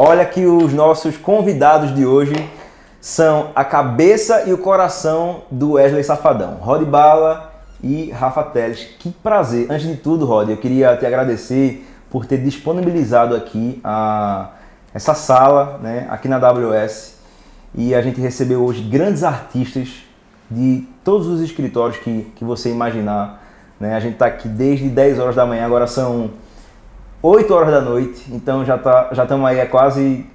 Olha que os nossos convidados de hoje são a cabeça e o coração do Wesley Safadão, Rod Bala e Rafa Teles. Que prazer. Antes de tudo, Rod, eu queria te agradecer por ter disponibilizado aqui a, essa sala né, aqui na AWS e a gente recebeu hoje grandes artistas de todos os escritórios que, que você imaginar. Né? A gente está aqui desde 10 horas da manhã, agora são 8 horas da noite, então já tá, já estamos aí há quase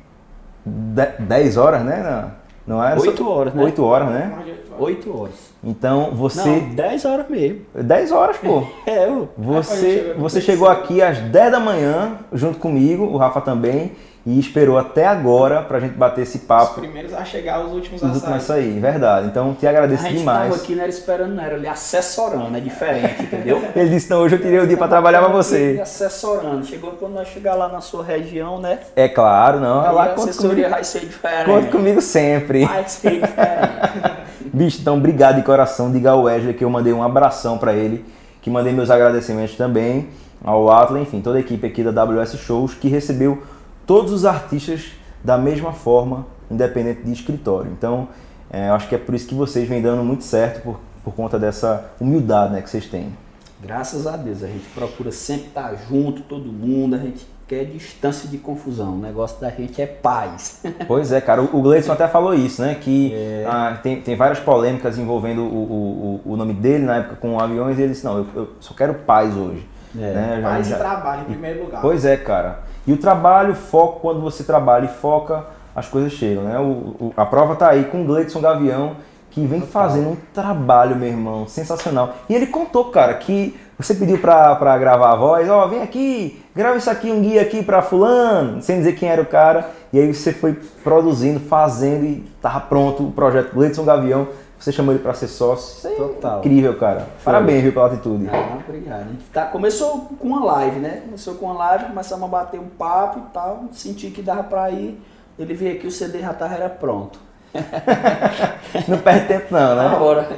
10 horas, né? Não é? 8 horas, né? 8 horas, né? 8 horas. Então você. Não, 10 horas mesmo. 10 horas, pô. É, eu. Você, você chegou aqui às 10 da manhã, junto comigo, o Rafa também e esperou até agora pra gente bater esse papo. Os primeiros a chegar, os últimos a sair. Os últimos a sair, verdade. Então te agradeço demais. A gente demais. aqui, não era esperando, não era ali assessorando, é diferente, entendeu? Ele disse, não, hoje eu tirei o dia pra trabalhar pra você. Assessorando. Chegou quando nós chegar lá na sua região, né? É claro, não. Aí lá a assessoria vai ser diferente. Conta comigo sempre. Vai ser diferente. Bicho, então obrigado de coração. Diga ao Wesley que eu mandei um abração pra ele, que mandei meus agradecimentos também ao Atlas, enfim, toda a equipe aqui da WS Shows que recebeu todos os artistas da mesma forma, independente de escritório. Então, é, eu acho que é por isso que vocês vêm dando muito certo, por, por conta dessa humildade né, que vocês têm. Graças a Deus, a gente procura sempre estar junto, todo mundo, a gente quer distância de confusão. O negócio da gente é paz. Pois é, cara. O Gleison até falou isso, né? Que é. ah, tem, tem várias polêmicas envolvendo o, o, o nome dele na época com aviões e ele disse, não, eu, eu só quero paz hoje. É. Né? Paz já, e trabalho em primeiro lugar. Pois é, cara. E o trabalho, foco, quando você trabalha e foca, as coisas chegam, né? O, o, a prova tá aí com o Gleidson Gavião, que vem fazendo um trabalho, meu irmão, sensacional. E ele contou, cara, que você pediu pra, pra gravar a voz, ó, oh, vem aqui, grava isso aqui, um guia aqui pra fulano, sem dizer quem era o cara. E aí você foi produzindo, fazendo e tava pronto o projeto Gleidson Gavião. Você chamou ele para ser sócio. Isso é Total. incrível, cara. Parabéns, viu, pela atitude. Não, obrigado. Tá, começou com uma live, né? Começou com uma live, começamos a bater um papo e tal. Senti que dava para ir. Ele veio aqui, o CD já tava, era pronto. não perde tempo não, né? Agora,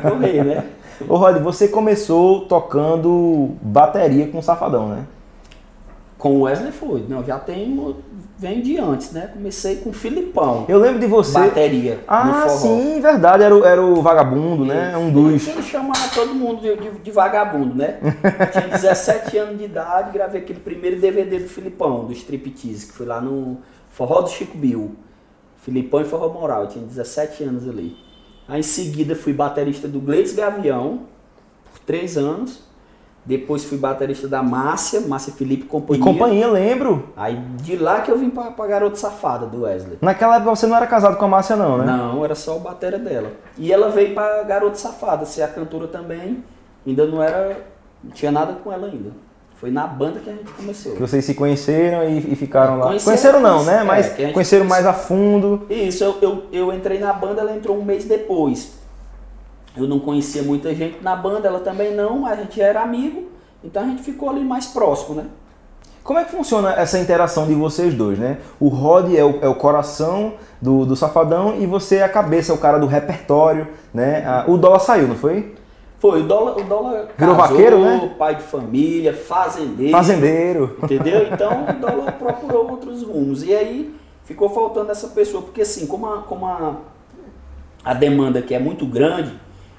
correr, né? Ô Rod, você começou tocando bateria com o Safadão, né? Com o Wesley foi. Não, já tem vem de antes, né? Comecei com o Filipão. Eu lembro de você. Bateria. Ah, sim, verdade. Era o, era o vagabundo, né? Um dos. Ele chamava todo mundo de, de, de vagabundo, né? tinha 17 anos de idade, gravei aquele primeiro DVD do Filipão, do Striptease, que foi lá no Forró do Chico Bill. Filipão e Forró Moral. Eu tinha 17 anos ali. Aí em seguida fui baterista do Gleides Gavião, por três anos. Depois fui baterista da Márcia, Márcia Felipe Companhia. E companhia, lembro. Aí de lá que eu vim pra, pra Garota Safada, do Wesley. Naquela época você não era casado com a Márcia não, né? Não, era só o batera dela. E ela veio pra Garota Safada, ser a cantora também. Ainda não era... Não tinha nada com ela ainda. Foi na banda que a gente começou. Que vocês se conheceram e, e ficaram lá. Conheceram, conheceram não, né? Mas é, conheceram mais a fundo. Isso, eu, eu, eu entrei na banda, ela entrou um mês depois. Eu não conhecia muita gente na banda, ela também não, a gente era amigo, então a gente ficou ali mais próximo, né? Como é que funciona essa interação de vocês dois, né? O Rod é o, é o coração do, do Safadão e você é a cabeça, é o cara do repertório, né? o dólar saiu, não foi? Foi, o dólar, o dólar Virou casou, vaqueiro, né? pai de família, fazendeiro. Fazendeiro. Entendeu? Então o dólar procurou outros rumos. E aí ficou faltando essa pessoa, porque assim, como a, como a, a demanda aqui é muito grande,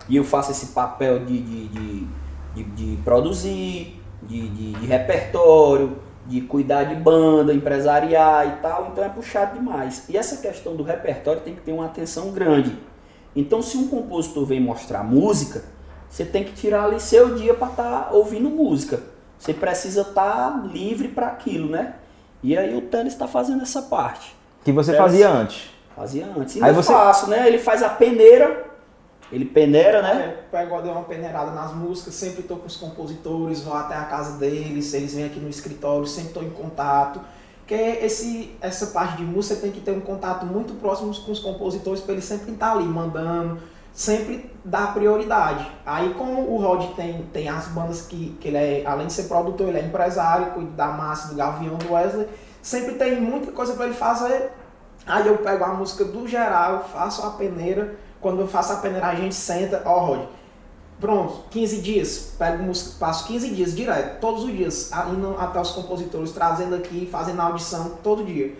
e eu faço esse papel de, de, de, de, de produzir, de, de, de, repertório, de cuidar de banda, empresariar e tal, então é puxado demais. E essa questão do repertório tem que ter uma atenção grande. Então, se um compositor vem mostrar música, você tem que tirar ali seu dia para estar tá ouvindo música. Você precisa estar tá livre para aquilo, né? E aí o Tânis está fazendo essa parte. Que você fazia antes? Fazia antes. Ainda aí você... faço, né? Ele faz a peneira ele peneira, né? É, pego, deu uma peneirada nas músicas, sempre estou com os compositores, vou até a casa deles, eles vêm aqui no escritório, sempre estou em contato. Porque esse, essa parte de música tem que ter um contato muito próximo com os compositores para eles sempre estar ali mandando, sempre dar prioridade. Aí como o Rod tem, tem as bandas que, que ele é, além de ser produtor, ele é empresário, cuida da massa, do Gavião, do Wesley, sempre tem muita coisa para ele fazer. Aí eu pego a música do geral, faço a peneira quando eu faço a peneira, a gente senta, ó, Rod, pronto, 15 dias, pego música, passo 15 dias direto, todos os dias, indo até os compositores, trazendo aqui, fazendo audição todo dia.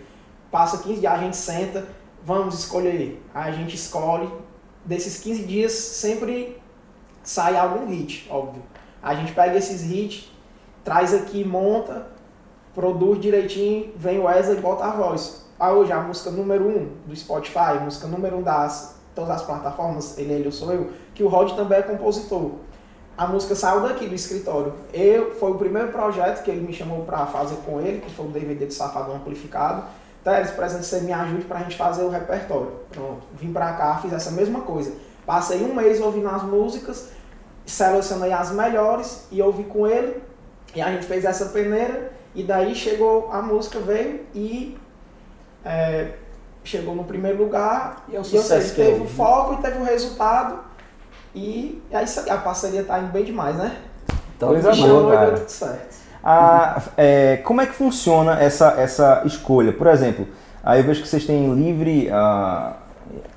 passa 15 dias, a gente senta, vamos escolher. Aí a gente escolhe. Desses 15 dias sempre sai algum hit, óbvio. A gente pega esses hits, traz aqui, monta, produz direitinho, vem o Wesley e bota a voz. Ah, hoje a música número 1 um do Spotify, música número 1 um das todas as plataformas, ele, ele, eu sou eu, que o Rod também é compositor. A música saiu daqui do escritório. Eu foi o primeiro projeto que ele me chamou para fazer com ele, que foi o DVD do Safadão Amplificado. Teres, presente, você me ajude para a gente fazer o repertório. Pronto, vim para cá, fiz essa mesma coisa. Passei um mês ouvindo as músicas, selecionei as melhores e ouvi com ele. E a gente fez essa peneira e daí chegou a música, veio e é, chegou no primeiro lugar. E, é o sucesso e teve o foco e teve o resultado. E aí a parceria tá indo bem demais, né? Então, Coisa boa, cara. Tudo certo. Ah, é, como é que funciona essa, essa escolha? Por exemplo, aí eu vejo que vocês têm livre, ah,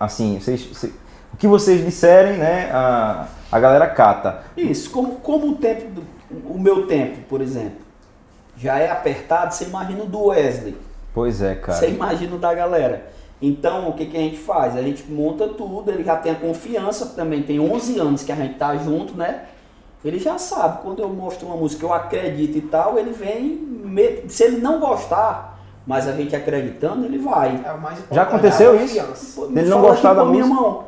assim, vocês, vocês, o que vocês disserem, né, a, a galera cata. Isso, como, como o tempo, do, o meu tempo, por exemplo, já é apertado, você imagina o do Wesley. Pois é, cara. Você imagina o da galera. Então, o que, que a gente faz? A gente monta tudo, ele já tem a confiança, também tem 11 anos que a gente tá junto, né? Ele já sabe, quando eu mostro uma música, eu acredito e tal, ele vem, se ele não gostar, mas a gente acreditando, ele vai. É. Já aconteceu é isso? Ele não gostar da música? Mão.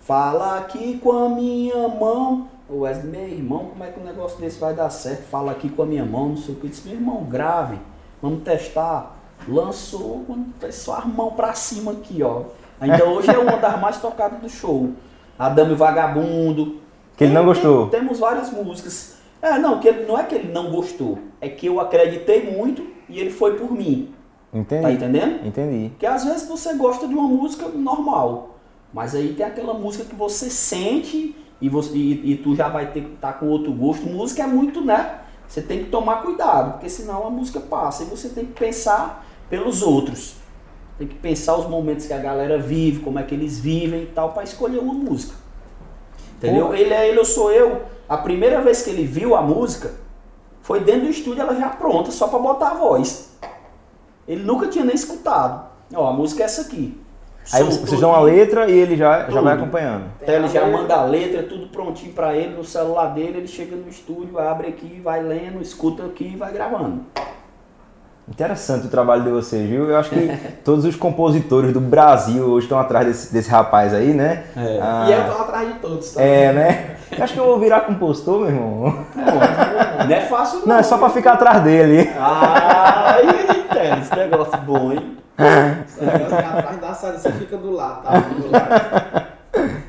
Fala aqui com a minha mão. O Wesley, meu irmão, como é que um negócio desse vai dar certo? Fala aqui com a minha mão, não sei o que. Eu disse, meu irmão, grave, vamos testar. Lançou, quando só a mão pra cima aqui, ó. Ainda hoje é uma das mais tocadas do show. Adame Vagabundo. Que ele não gostou. Tem, temos várias músicas. É, não, que ele, não é que ele não gostou. É que eu acreditei muito e ele foi por mim. Entendi. Tá entendendo? Entendi. Porque às vezes você gosta de uma música normal. Mas aí tem aquela música que você sente e, você, e, e tu já vai ter que estar tá com outro gosto. Música é muito, né? Você tem que tomar cuidado, porque senão a música passa. E você tem que pensar pelos outros. Tem que pensar os momentos que a galera vive, como é que eles vivem e tal, para escolher uma música. Entendeu? Ele é ele, eu sou eu. A primeira vez que ele viu a música, foi dentro do estúdio, ela já pronta, só para botar a voz. Ele nunca tinha nem escutado. Ó, a música é essa aqui. Aí vocês dão a letra e ele já, já vai acompanhando. Então ele já manda a letra, tudo prontinho para ele no celular dele, ele chega no estúdio, abre aqui, vai lendo, escuta aqui e vai gravando. Interessante o trabalho de vocês, viu? Eu acho que todos os compositores do Brasil hoje estão atrás desse, desse rapaz aí, né? É. Ah, e eu tô atrás de todos também. É, né? Eu acho que eu vou virar compositor, meu irmão. Não, não é fácil não. Não, é só pra ficar atrás dele. Ah, esse negócio bom, hein? atrás da sala, você fica do lado, tá? Do lado.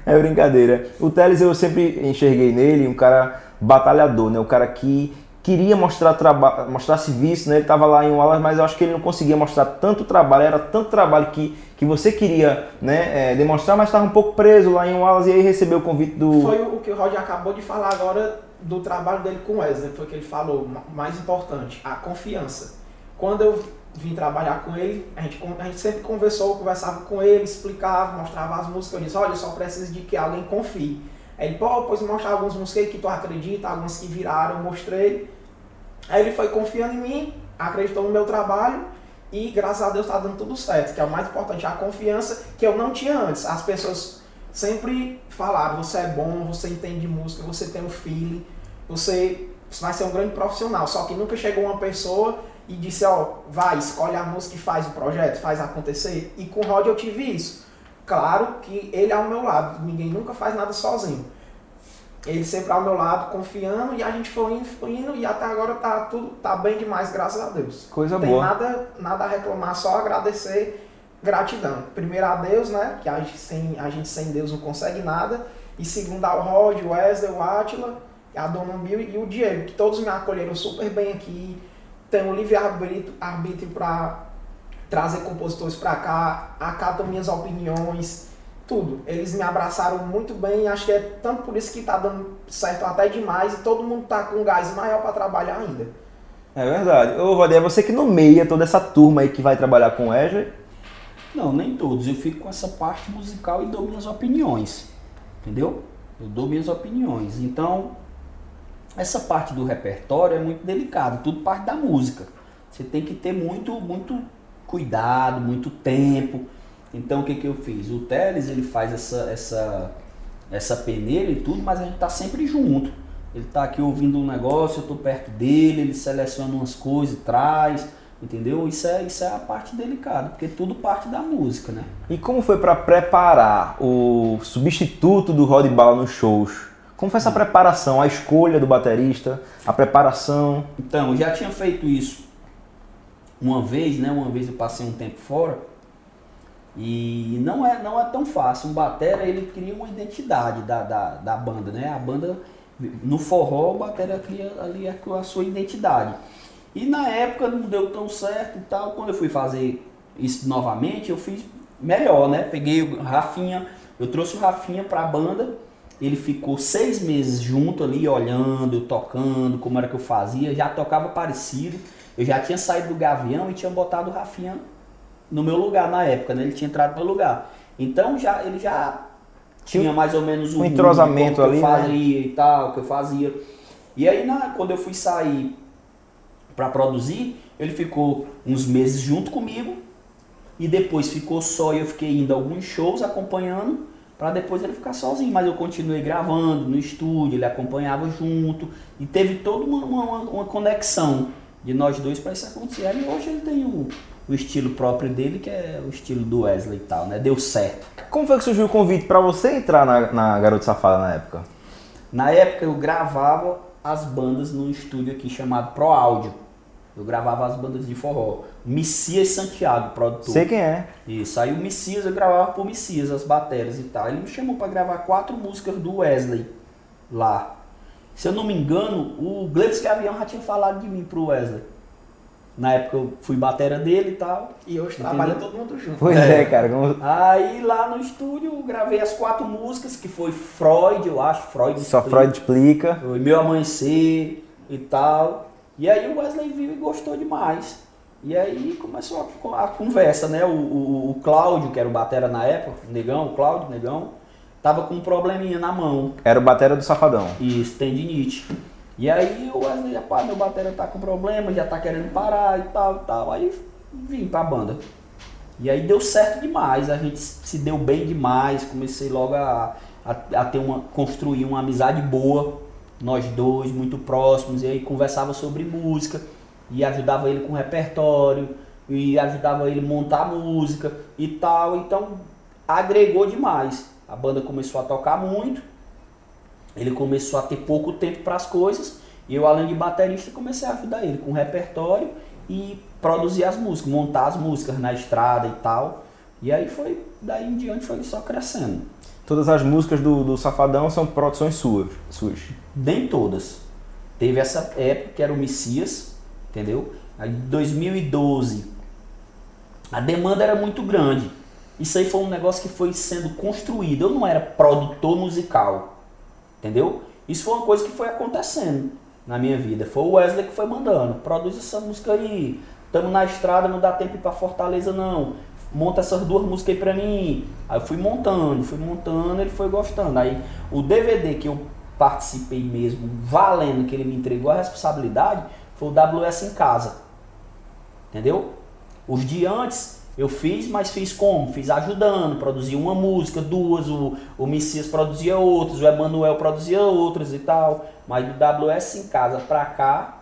É brincadeira. O Teles eu sempre enxerguei nele um cara batalhador, né? O cara que queria mostrar mostrar serviço, né? Ele estava lá em Wallace, mas eu acho que ele não conseguia mostrar tanto trabalho, era tanto trabalho que, que você queria né, é, demonstrar, mas estava um pouco preso lá em Wallace e aí recebeu o convite do. Foi o que o Roger acabou de falar agora do trabalho dele com o Wesley, foi o que ele falou, mais importante, a confiança. Quando eu vim trabalhar com ele, a gente, a gente sempre conversou, conversava com ele, explicava, mostrava as músicas, eu disse, olha, só preciso de que alguém confie. Aí ele, pô, pois mostrar algumas músicas que tu acredita, algumas que viraram, eu mostrei. Aí ele foi confiando em mim, acreditou no meu trabalho e graças a Deus está dando tudo certo, que é o mais importante, a confiança que eu não tinha antes. As pessoas sempre falaram, você é bom, você entende música, você tem um feeling, você vai ser um grande profissional. Só que nunca chegou uma pessoa e disse, ó, vai, escolhe a música e faz o projeto, faz acontecer. E com o Rod eu tive isso. Claro que ele é ao meu lado, ninguém nunca faz nada sozinho. Ele sempre ao meu lado, confiando, e a gente foi indo, foi indo, e até agora tá tudo tá bem demais, graças a Deus. Coisa Não boa. Tem nada, nada a reclamar, só agradecer, gratidão. Primeiro a Deus, né? Que a gente sem, a gente sem Deus não consegue nada. E segundo ao Rod, o Wesley, o Atila, a Dona Bill e o Diego, que todos me acolheram super bem aqui tenho livre-arbítrio arbítrio para trazer compositores para cá, acatam minhas opiniões, tudo. Eles me abraçaram muito bem, acho que é tanto por isso que está dando certo até demais e todo mundo está com um gás maior para trabalhar ainda. É verdade. Ô, Roder, é você que nomeia toda essa turma aí que vai trabalhar com o Wesley? Não, nem todos. Eu fico com essa parte musical e dou minhas opiniões. Entendeu? Eu dou minhas opiniões. Então, essa parte do repertório é muito delicada, tudo parte da música. Você tem que ter muito, muito cuidado, muito tempo. Então o que, que eu fiz? O Teles ele faz essa, essa, essa peneira e tudo, mas a gente tá sempre junto. Ele tá aqui ouvindo um negócio, eu tô perto dele, ele seleciona umas coisas e traz, entendeu? Isso é, isso é a parte delicada, porque tudo parte da música, né? E como foi para preparar o substituto do Rod Bala nos shows? Como foi essa preparação, a escolha do baterista, a preparação? Então, eu já tinha feito isso uma vez, né? Uma vez eu passei um tempo fora e não é, não é tão fácil. Um batera, ele cria uma identidade da, da, da banda, né? A banda, no forró, o batera cria ali a, a sua identidade. E na época não deu tão certo e tal. Quando eu fui fazer isso novamente, eu fiz melhor, né? Peguei o Rafinha, eu trouxe o Rafinha pra banda. Ele ficou seis meses junto ali, olhando, tocando, como era que eu fazia. Já tocava parecido. Eu já tinha saído do Gavião e tinha botado o Rafinha no meu lugar na época, né? Ele tinha entrado no meu lugar. Então já ele já tinha mais ou menos um, um entrosamento ali, que eu fazia né? e tal, que eu fazia. E aí na, quando eu fui sair para produzir, ele ficou uns meses junto comigo e depois ficou só e eu fiquei indo a alguns shows acompanhando para depois ele ficar sozinho, mas eu continuei gravando no estúdio, ele acompanhava junto e teve toda uma, uma, uma conexão de nós dois para isso acontecer. E hoje ele tem o, o estilo próprio dele, que é o estilo do Wesley e tal, né? Deu certo. Como foi que surgiu o convite para você entrar na, na Garoto Safada na época? Na época eu gravava as bandas num estúdio aqui chamado Pro Áudio. Eu gravava as bandas de forró. Messias Santiago, produtor. Sei quem é. Isso, aí o Messias, eu gravava por Messias, as baterias e tal. Ele me chamou para gravar quatro músicas do Wesley lá. Se eu não me engano, o Gleitz Gavião já tinha falado de mim pro Wesley. Na época eu fui batera dele e tal. E hoje trabalha todo mundo junto. Pois é, é cara. Como... Aí lá no estúdio eu gravei as quatro músicas, que foi Freud, eu acho, Freud Só explica. Freud explica. Foi Meu Amanhecer e tal. E aí o Wesley viu e gostou demais. E aí começou a, a conversa, né? O, o, o, Cláudio, que era o batera na época, o Negão, o Cláudio, Negão, tava com um probleminha na mão. Era o batera do Safadão. Isso, tendinite. E aí o Wesley, rapaz, meu batera tá com problema, já tá querendo parar e tal tal. Aí vim pra banda. E aí deu certo demais, a gente se deu bem demais, comecei logo a, a, a ter uma, construir uma amizade boa, nós dois, muito próximos, e aí conversava sobre música e ajudava ele com repertório, e ajudava ele montar música e tal. Então agregou demais. A banda começou a tocar muito, ele começou a ter pouco tempo para as coisas, e eu, além de baterista, comecei a ajudar ele com repertório e produzir as músicas, montar as músicas na estrada e tal. E aí foi, daí em diante foi só crescendo. Todas as músicas do, do Safadão são produções suas, suas? Nem todas. Teve essa época que era o Messias, entendeu? Aí 2012 a demanda era muito grande. Isso aí foi um negócio que foi sendo construído. Eu não era produtor musical, entendeu? Isso foi uma coisa que foi acontecendo na minha vida. Foi o Wesley que foi mandando. Produz essa música aí. Estamos na estrada, não dá tempo para Fortaleza não. Monta essas duas músicas aí pra mim. Aí eu fui montando, fui montando, ele foi gostando. Aí o DVD que eu participei mesmo, valendo, que ele me entregou a responsabilidade, foi o WS em casa. Entendeu? Os de antes eu fiz, mas fiz como? Fiz ajudando, produzia uma música, duas, o, o Messias produzia outras, o Emanuel produzia outras e tal. Mas do WS em casa pra cá,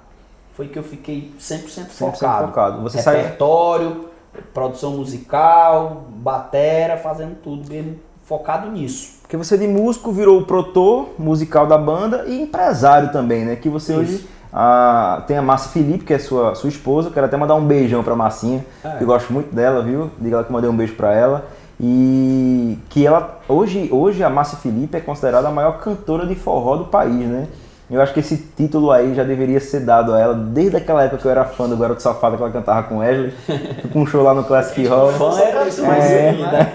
foi que eu fiquei 100%, 100% focado. focado. Você Repertório, sai... produção musical, batera, fazendo tudo mesmo, focado nisso. Porque você de músico virou o protor musical da banda e empresário também, né? Que você Isso. hoje ah, tem a Márcia Felipe, que é sua, sua esposa. Quero até mandar um beijão pra Marcinha, é. que eu gosto muito dela, viu? Diga ela que mandei um beijo pra ela. E que ela, hoje, hoje a Márcia Felipe é considerada a maior cantora de forró do país, né? Eu acho que esse título aí já deveria ser dado a ela desde aquela época que eu era fã do Garoto Safado que ela cantava com Wesley. com um show lá no Classic Hall. Fã era isso mais é. né?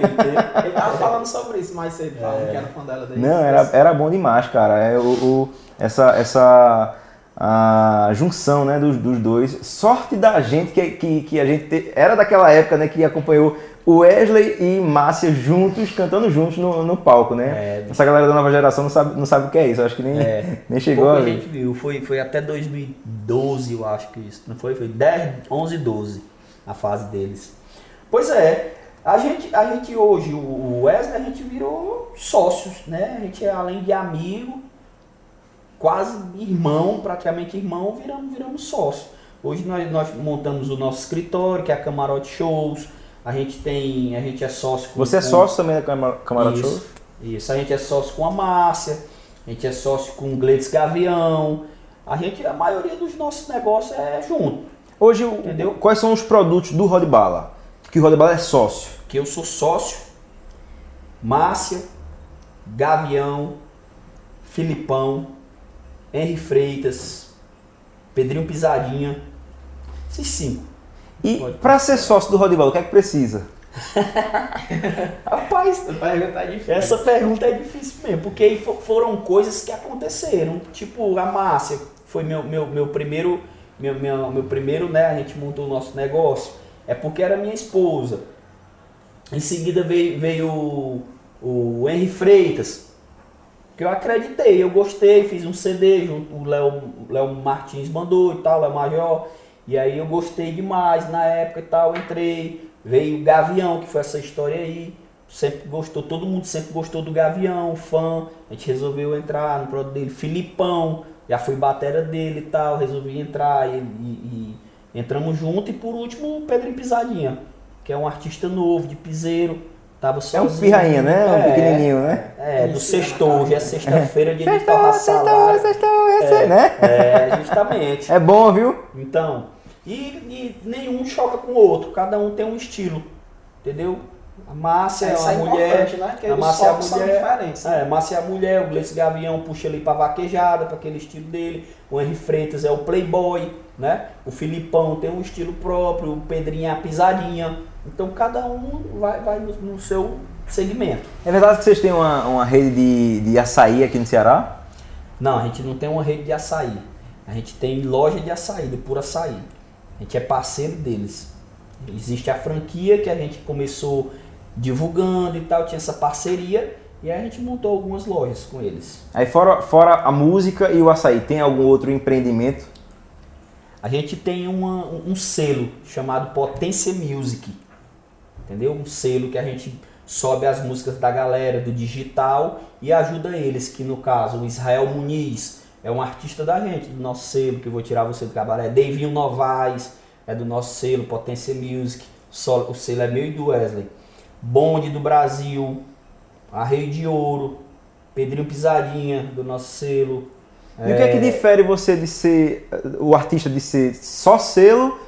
Ele tava falando sobre isso mais cedo, falando é. que era fã dela desde Não, era, era bom demais, cara. É, o, o essa, essa a junção né, dos, dos dois. Sorte da gente que, que, que a gente te, era daquela época né, que acompanhou o Wesley e Márcia juntos, cantando juntos no, no palco, né? É, Essa galera da nova geração não sabe, não sabe o que é isso, acho que nem, é, nem chegou Pouca a gente viu, foi, foi até 2012, eu acho que isso, não foi? Foi 10, 11, 12. a fase deles. Pois é, a gente, a gente hoje, o Wesley, a gente virou sócios, né? A gente, além de amigo, quase irmão, praticamente irmão, viramos, viramos sócios. Hoje nós, nós montamos o nosso escritório, que é a Camarote Shows. A gente tem, a gente é sócio com Você é com- sócio também da Camar- Camarote Show? isso, Isso, a gente é sócio com a Márcia, a gente é sócio com o Gleides Gavião. A gente, a maioria dos nossos negócios é junto. Hoje, Entendeu? quais são os produtos do Rod Bala? Que o Rod Bala é sócio. Que eu sou sócio, Márcia, Gavião, Filipão, Henry Freitas, Pedrinho Pisadinha. Esses cinco. E para ser sócio do Rod Bala, o que é que precisa? Rapaz, Essa pergunta é difícil. Essa pergunta é difícil mesmo, porque foram coisas que aconteceram. Tipo, a Márcia foi meu, meu, meu primeiro, meu, meu, meu primeiro, né? A gente montou o nosso negócio. É porque era minha esposa. Em seguida veio, veio o, o Henry Freitas, que eu acreditei, eu gostei, fiz um CD, junto, o Léo Martins mandou e tal, Léo Major. E aí eu gostei demais na época e tal, entrei. Veio o Gavião, que foi essa história aí. Sempre gostou, todo mundo sempre gostou do Gavião, fã. A gente resolveu entrar no produto dele. Filipão, já fui batera dele e tal, resolvi entrar e, e- e entramos junto. E por último o Pedrinho Pisadinha, que é um artista novo, de piseiro. Tava É sozinho. um pirrainha, né? Um É, pequenininho, né? É, do Isso, sextou, hoje é é. sexta-feira, dia de Sextou, torrar sextou, salário. sextou, esse aí, né? É, justamente. É bom, viu? Então, e, e nenhum choca com o outro, cada um tem um estilo, entendeu? A Márcia é uma é mulher, importante, né? Porque a Márcia é a mulher. né? é, Márcia é a mulher, o Gleice Gavião puxa ali pra vaquejada, para aquele estilo dele, o Henry Freitas é o playboy, né? O Filipão tem um estilo próprio, o Pedrinho é a pisadinha, então cada um vai, vai no, no seu segmento. É verdade que vocês têm uma, uma rede de, de açaí aqui no Ceará? Não, a gente não tem uma rede de açaí. A gente tem loja de açaí, do Puro Açaí. A gente é parceiro deles. Existe a franquia que a gente começou divulgando e tal, tinha essa parceria e aí a gente montou algumas lojas com eles. Aí fora, fora a música e o açaí, tem algum outro empreendimento? A gente tem uma- um selo chamado Potência Music, entendeu? Um selo que a gente sobe as músicas da galera do digital e ajuda eles, que no caso o Israel Muniz é um artista da gente, do nosso selo, que eu vou tirar você do cabaré. Davinho Novaes é do nosso selo, Potência Music, o selo é meu e do Wesley. Bonde do Brasil, Arreio de Ouro, Pedrinho Pisarinha do nosso selo. E o que é que difere você de ser, o artista de ser só selo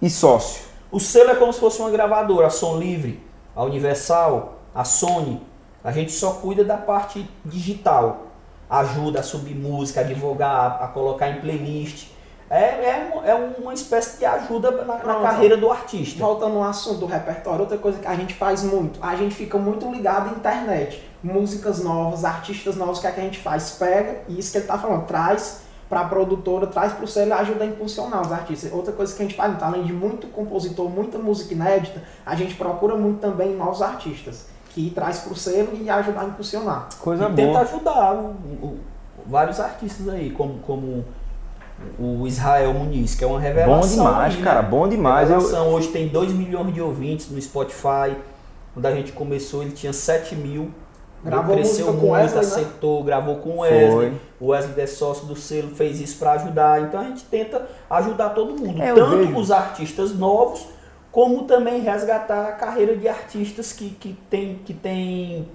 e sócio? O selo é como se fosse uma gravadora, a Som Livre, a Universal, a Sony. A gente só cuida da parte digital. Ajuda a subir música, a divulgar, a colocar em playlist. É, é, é uma espécie de ajuda na, na carreira do artista. Voltando ao assunto do repertório, outra coisa que a gente faz muito, a gente fica muito ligado à internet. Músicas novas, artistas novos, o que, é que a gente faz? Pega, e isso que ele tá falando, traz pra produtora, traz pro selo e ajuda a impulsionar os artistas. Outra coisa que a gente faz, então, além de muito compositor, muita música inédita, a gente procura muito também novos artistas, que traz pro selo e ajuda a impulsionar. Coisa e tenta boa. ajudar o- o- vários artistas aí, como, como o Israel Muniz, que é uma revelação. Bom demais, aí, cara, né? bom demais. Eu, Revelação. Hoje tem 2 milhões de ouvintes no Spotify. Quando a gente começou, ele tinha 7 mil. Gravou cresceu música com muito, Wesley, né? acertou, gravou com o Wesley. Foi. O Wesley é sócio do selo, fez isso para ajudar. Então a gente tenta ajudar todo mundo, É, tanto vejo. os artistas novos, como também resgatar a carreira de artistas que, que tem que tem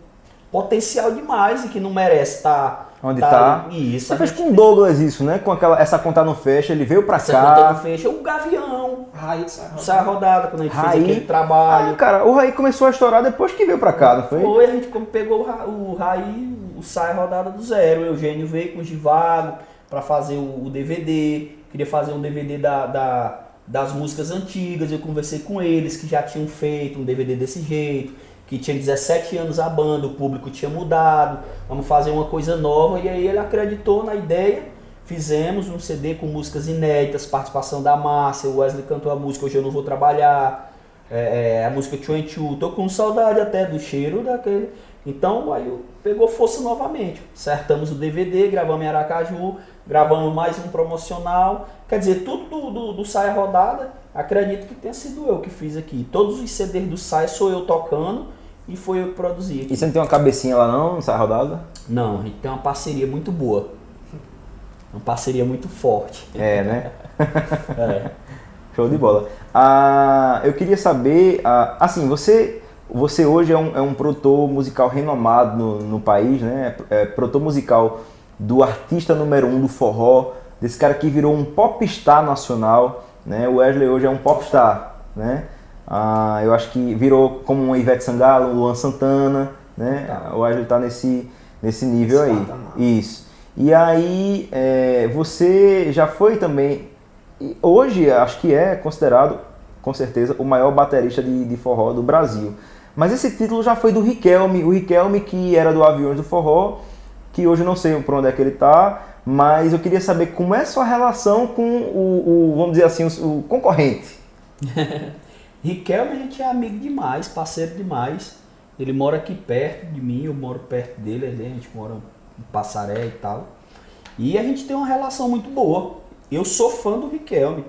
potencial demais e que não merece estar Onde tá. Isso. Você fez gente com o Douglas isso, né? Com aquela, essa conta não fecha, ele veio pra essa conta cá. não fecha. O Gavião, Raí, sai rodada quando a gente Raí. fez aquele Ah, trabalho. cara, o Raí começou a estourar depois que veio pra cá, não foi? Foi, a gente como pegou o, Ra- o Raí, o sai rodada do zero. O Eugênio veio com o Givago para fazer o, o DVD. Queria fazer um DVD da, da- das músicas antigas. Eu conversei com eles que já tinham feito um DVD desse jeito. Que tinha 17 anos a banda, o público tinha mudado. Vamos fazer uma coisa nova. E aí ele acreditou na ideia. Fizemos um CD com músicas inéditas, participação da Márcia. O Wesley cantou a música Hoje Eu Não Vou Trabalhar. É, é, a música 22, tô com saudade até do cheiro daquele. Então aí pegou força novamente. Acertamos o DVD, gravamos em Aracaju, gravamos mais um promocional. Quer dizer, tudo do, do, do Saia Rodada, acredito que tenha sido eu que fiz aqui. Todos os CDs do Saia sou eu tocando e foi eu que produzi. E você não tem uma cabecinha lá não, nessa rodada? Não, a gente tem uma parceria muito boa. Uma parceria muito forte. É, né? É. Show de bola. Ah, eu queria saber, ah, assim, você, você hoje é um, é um produtor musical renomado no, no país, né? É produtor musical do artista número um do forró, desse cara que virou um popstar nacional, né? O Wesley hoje é um popstar, né? Ah, eu acho que virou como um Ivete Sangalo, um Luan Santana, né? Tá. O Wesley tá nesse, nesse nível Esse aí. patamar. Isso. E aí, é, você já foi também hoje acho que é considerado, com certeza, o maior baterista de, de forró do Brasil. Mas esse título já foi do Riquelme, o Riquelme que era do Aviões do Forró, que hoje eu não sei por onde é que ele tá, mas eu queria saber como é a sua relação com o, o, vamos dizer assim, o, o concorrente. Riquelme a gente é amigo demais, parceiro demais. Ele mora aqui perto de mim, eu moro perto dele, ele- a gente mora em Passaré e tal. E a gente tem uma relação muito boa. Eu sou fã do Riquelme.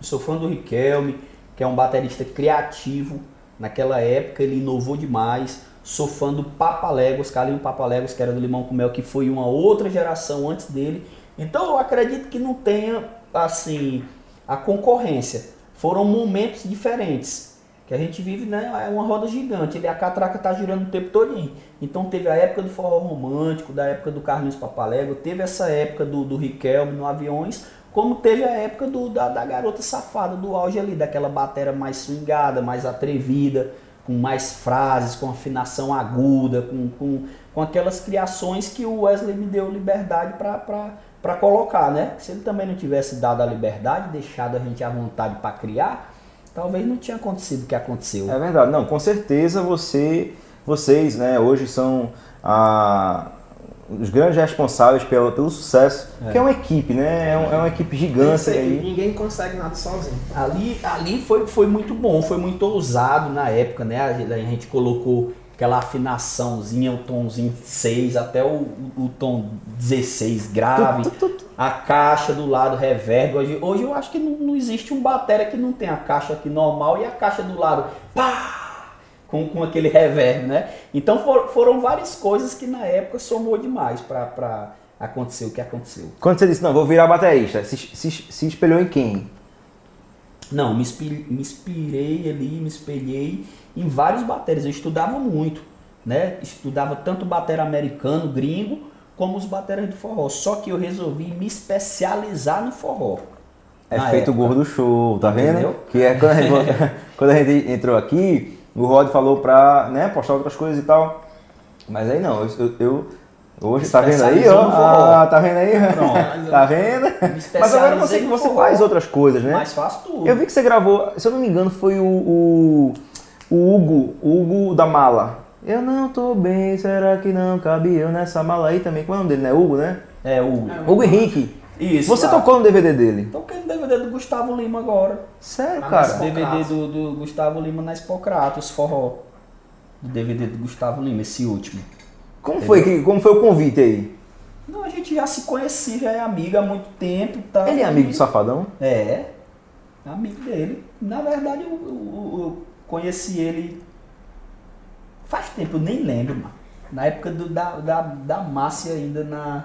Sou fã do Riquelme, que é um baterista criativo. Naquela época ele inovou demais. Sou fã do Papaléguas, Carlinho Papaléguas, que era do Limão com Mel, que foi uma outra geração antes dele. Então eu acredito que não tenha, assim, a concorrência. Foram momentos diferentes. Que a gente vive, né? É uma roda gigante. Ele, a catraca tá girando o tempo todinho. Então teve a época do forró romântico, da época do Carlinhos Papalégua, teve essa época do, do Riquelme no Aviões, como teve a época do, da, da garota safada, do auge ali, daquela batera mais swingada, mais atrevida, com mais frases, com afinação aguda, com, com, com aquelas criações que o Wesley me deu liberdade para colocar, né? Se ele também não tivesse dado a liberdade, deixado a gente à vontade para criar, talvez não tinha acontecido o que aconteceu. É verdade, não, com certeza você, vocês, né, hoje são ah, os grandes responsáveis pelo, pelo sucesso, que é uma equipe, né, é, um- é uma equipe gigante aí. Ninguém consegue nada sozinho. Ali, ali foi, foi muito bom, foi muito ousado na época, né? A a gente colocou aquela afinaçãozinha, o tomzinho 6 até o, o, tom 16 grave, a caixa do lado reverb. Hoje, hoje eu acho que não, não existe um batera que não tem a caixa aqui normal e a caixa do lado pá, com, com aquele reverb, né? Então for- foram várias coisas que na época somou demais pra, pra acontecer o que aconteceu. Quando você disse, não, vou virar baterista, se, se, se espelhou em quem? Não, me, inspi- me inspirei ali, me espelhei em vários bateras. Eu estudava muito, né? Estudava tanto batera americano, gringo, como os bateras de forró. Só que eu resolvi me especializar no forró. É feito o época. gordo show, tá vendo? Entendeu? Que é quando a, gente, quando a gente entrou aqui, o Rod falou pra né, postar outras coisas e tal. Mas aí não, eu, eu- eu- hoje tá vendo aí, ó? Ah, tá vendo aí? Pronto. tá vendo? Mas agora você, você forró. faz outras coisas, né? Mas faço tudo. Eu vi que você gravou, se eu não me engano, foi o, o, o Hugo, o Hugo da mala. Eu não tô bem, será que não cabe eu nessa mala aí também? Qual é o nome dele, né? Hugo, né? É, o. É, Hugo Henrique. Isso. Você lá. tocou no DVD dele? Toquei no DVD do Gustavo Lima agora. Sério, Mas cara? DVD do, do Gustavo Lima na Expocratos, forró. Do DVD do Gustavo Lima, esse último. Como foi, que, como foi o convite aí? Não, a gente já se conhecia, já é amigo há muito tempo. Tá? Ele é amigo do Safadão? É, amigo dele. Na verdade, eu, eu- eu conheci ele faz tempo, eu nem lembro, mano. Na época do- da, da, da Márcia ainda na,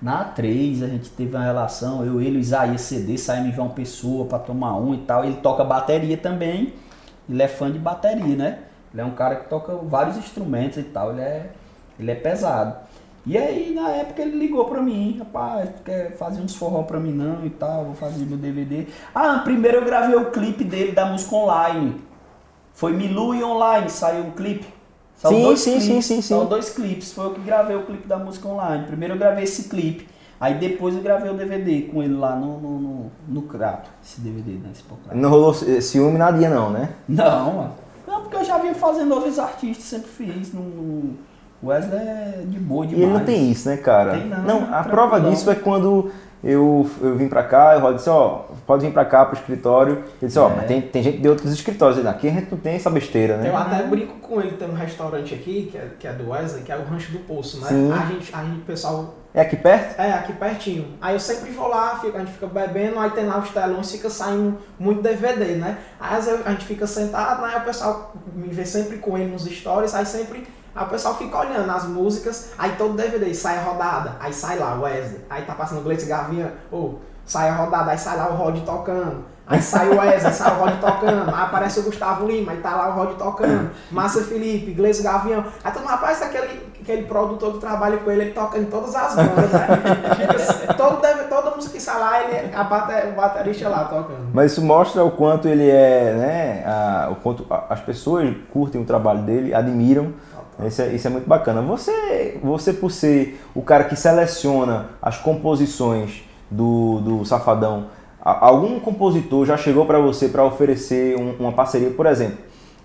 na A3, a gente teve uma relação, eu, ele, o Isaías CD, saímos em João Pessoa pra tomar um e tal. Ele toca bateria também, ele é fã de bateria, né? Ele é um cara que toca vários instrumentos e tal, ele é, ele é pesado. E aí, na época, ele ligou pra mim, rapaz, tu quer fazer uns forró pra mim não e tal, vou fazer meu DVD. Ah, primeiro eu gravei o clipe dele da música online. Foi Milu e online, saiu um clipe. Saiu Sim, dois sim, clipes, sim, sim, sim. Saiu dois clipes, foi eu que gravei o clipe da música online. Primeiro eu gravei esse clipe, aí depois eu gravei o DVD com ele lá no, no, no, no Crato, esse DVD, né, esse pô, Crato. Não rolou ci- ciúme nadinha não, né? Não, mano. Não, porque eu já vinha fazendo outros artistas, sempre fiz. No- o Wesley é de boa E demais. ele não tem isso, né, cara? Tem não, a tranquilão. prova disso é quando eu, eu vim pra cá, e o Rod disse, ó, pode vir pra cá pro escritório. Ele disse, ó, É. mas tem, tem gente de outros escritórios aqui a gente não tem essa besteira, né? Eu até brinco com ele, tem um restaurante aqui, que é, que é do Wesley, que é o Rancho do Poço, né? Sim. A gente, a gente, o pessoal, É aqui perto? é aqui pertinho. Aí eu sempre vou lá, fica- a gente fica bebendo, aí tem lá os telões, fica saindo muito DVD, né? Aí às vezes a gente fica sentado, né? Aí o pessoal me vê sempre com ele nos stories, aí sempre aí o pessoal fica olhando as músicas, aí todo DVD sai a rodada, aí sai lá o Wesley, aí tá passando o Gleice Gavinha, ou sai a rodada, aí sai lá o Rod tocando. Aí sai o Wesley, sai o Rod tocando, aí aparece o Gustavo Lima, aí tá lá o Rod tocando, Márcia Felipe, Gleice Gavião. Aí todo mundo, rapaz, aquele, aquele produtor que trabalha com ele, ele toca em todas as bandas, né? Todo, deve- toda música que sai lá, ele, a bate- o baterista lá tocando. Mas isso mostra o quanto ele é, né? a- o quanto as pessoas curtem o trabalho dele, admiram. Isso é, isso é muito bacana. Você, você por ser o cara que seleciona as composições do, do Safadão, algum compositor já chegou pra você pra oferecer um- uma parceria, por exemplo?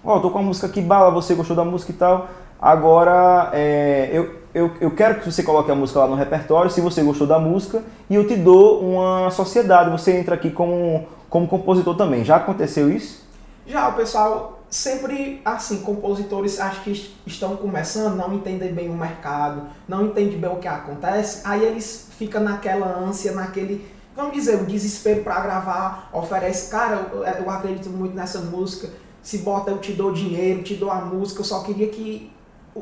Ó, tô com a música aqui, bala, você gostou da música e tal. Agora, é, eu, eu, eu quero que você coloque a música lá no repertório, se você gostou da música, e eu te dou uma sociedade. Você entra aqui como, como compositor também. Já aconteceu isso? Já o pessoal sempre, assim, compositores acho que estão começando, não entendem bem o mercado, não entendem bem o que acontece, aí eles ficam naquela ânsia, naquele, vamos dizer, o desespero para gravar, oferece, cara, eu, eu acredito muito nessa música, se bota eu te dou dinheiro, te dou a música, eu só queria que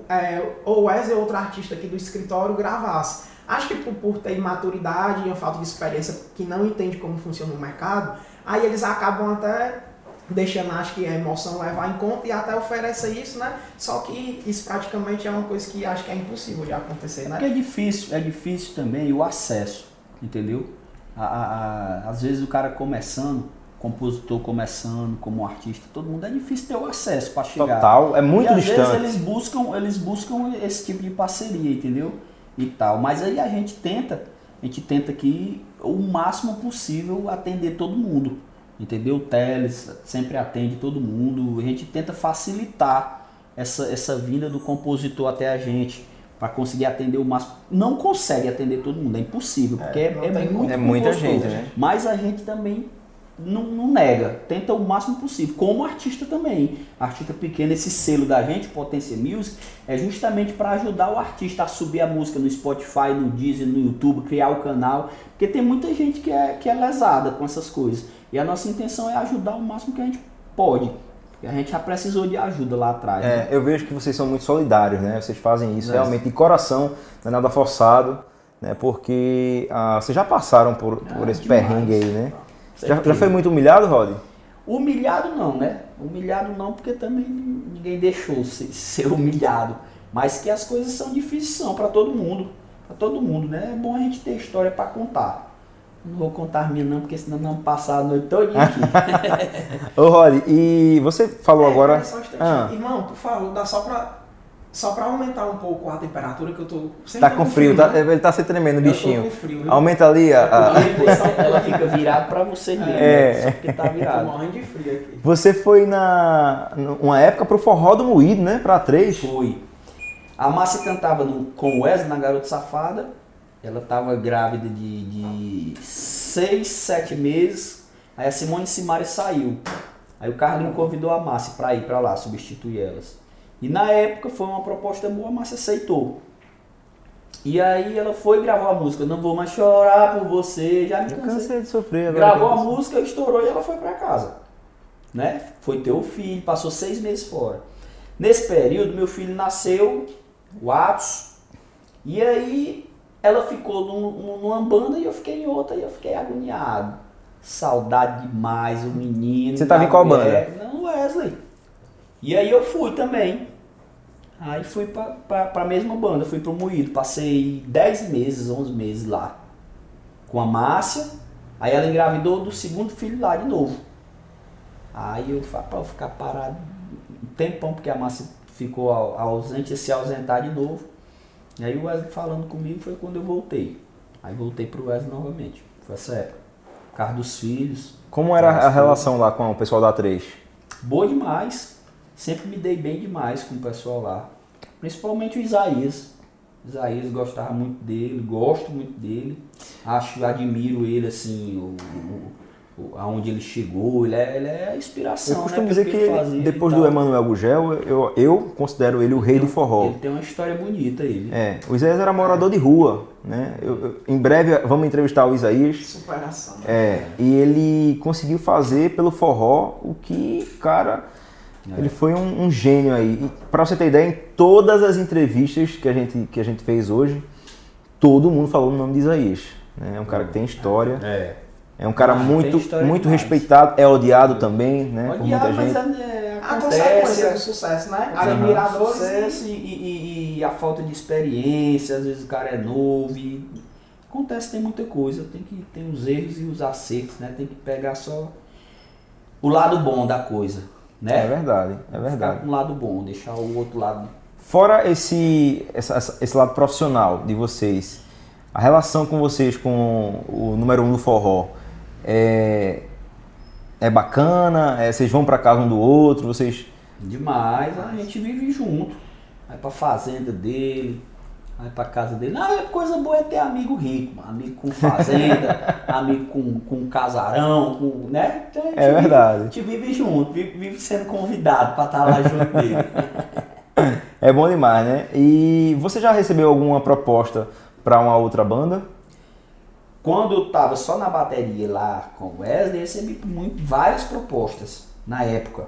é, ou Wesley ou outro artista aqui do escritório gravasse. Acho que por, por ter imaturidade e uma falta de experiência que não entende como funciona o mercado, aí eles acabam até deixando, acho que a emoção levar em conta e até oferece isso, né? Só que isso praticamente é uma coisa que acho que é impossível de acontecer, Porque né? é difícil, é difícil também o acesso, entendeu? A- a- a- às vezes o cara começando, compositor começando, como artista, todo mundo é difícil ter o acesso para chegar. Total, é muito e às distante. vezes eles buscam, eles buscam esse tipo de parceria, entendeu? E tal. Mas aí a gente tenta, a gente tenta que o máximo possível atender todo mundo. Entendeu? O Teles sempre atende todo mundo. A gente tenta facilitar essa, essa vinda do compositor até a gente para conseguir atender o máximo. Não consegue atender todo mundo, é impossível, porque é, é tem muito É muita gente, né? Mas a gente também não, não nega, tenta o máximo possível, como artista também. Artista pequeno, esse selo da gente, Potência Music, é justamente para ajudar o artista a subir a música no Spotify, no Deezer, no YouTube, criar o canal, porque tem muita gente que é, que é lesada com essas coisas. E a nossa intenção é ajudar o máximo que a gente pode. Porque a gente já precisou de ajuda lá atrás. né? É, eu vejo que vocês são muito solidários, né? Vocês fazem isso Isso. realmente de coração, não é nada forçado, né? Porque ah, vocês já passaram por, por Ah, esse demais. perrengue aí, né? Já, já foi muito humilhado, Rod? Humilhado não, né? Humilhado não, porque também ninguém deixou ser, ser humilhado. Mas que as coisas são difíceis, são para todo mundo. Para todo mundo, né? É bom a gente ter história para contar. Não vou contar as minhas não, porque senão não passar a noite todinha aqui. Ô, Rod, e você falou É, agora. um. Ah, Irmão, tu falou, dá só pra, só pra aumentar um pouco a temperatura que eu tô... sempre tá com frio, tá, né? ele tá se tremendo, o Eu tô bichinho. com frio, viu? Aumenta ali a. a- Ela fica virada para vocês mesmo, É. né? Só porque tá Tô virado. morrendo de frio aqui. Você foi na. uma época pro forró do moído, né? Pra três. Foi. A Márcia cantava no, com o Wesley na Garota Safada. Ela estava grávida de, de seis, sete meses. Aí a Simone Simari saiu. Aí o Carlinho convidou a Márcia para ir para lá, substituir elas. E na época foi uma proposta boa, Márcia aceitou. E aí ela foi gravou a música. Não vou mais chorar por você, já me Eu cansei. cansei de sofrer agora. Gravou a música, estourou e ela foi pra casa. Né? Foi ter o filho, passou seis meses fora. Nesse período, meu filho nasceu, o Atos, e aí ela ficou num- num- numa banda e eu fiquei em outra e eu fiquei agoniado. Saudade demais, o menino. Você tava em qual mulher. Não, Wesley. E aí eu fui também. Aí fui pra, pra, pra mesma banda, fui pro Moído. Passei 10 meses, 11 meses lá. Com a Márcia. Aí ela engravidou do segundo filho lá de novo. Aí eu falei pra eu ficar parado um tempão, porque a Márcia ficou au- ausente e se ausentar de novo. E aí o Wesley falando comigo foi quando eu voltei. Aí voltei pro Wesley novamente. Foi essa época. Por causa dos filhos. Como era a relação lá com o pessoal da 3? Boa demais. Sempre me dei bem demais com o pessoal lá. Principalmente o Isaías. Isaías gostava muito dele, gosto muito dele. Acho, admiro ele, assim, o, o, o- aonde ele chegou. Ele é, ele é a inspiração. Eu costumo né, dizer que ele depois do Emanuel Gugel, eu, eu considero ele o rei do forró. Ele tem uma história bonita, ele. É, o Isaías era morador de rua, né? Eu- eu- em breve vamos entrevistar o Isaías. Superação. É, e ele conseguiu fazer pelo forró o que, cara, ele foi um, um gênio aí. E pra você ter ideia, em todas as entrevistas que a gente, que a gente fez hoje, todo mundo falou o nome de Isaías. né? É um cara que tem história, É. é um cara Ah, muito, muito demais. respeitado, é odiado também, né? Por Odiado, muita mas gente. é, A acontece. consequência do sucesso, né? Admiradores Sucesso e... e, e- e a falta de experiência, às vezes o cara é novo e acontece, tem muita coisa, tem que tem os erros e os acertos, né? Tem que pegar só o lado bom da coisa, né? É verdade, é Ficar verdade. com o lado bom, deixar o outro lado. Fora esse, essa- esse lado profissional de vocês, a relação com vocês com o número um do forró é, é bacana? É, vocês vão pra casa um do outro? Vocês. Demais, a gente vive junto. Vai pra fazenda dele, vai pra casa dele. Não, é coisa boa é ter amigo rico, amigo com fazenda, amigo com, com casarão, com, né? Então, É vive- verdade. a gente vive junto, vive, vive sendo convidado pra estar lá junto dele. É bom demais, né? E você já recebeu alguma proposta pra uma outra banda? Quando eu tava só na bateria lá com o Wesley, eu recebi muito, várias propostas na época.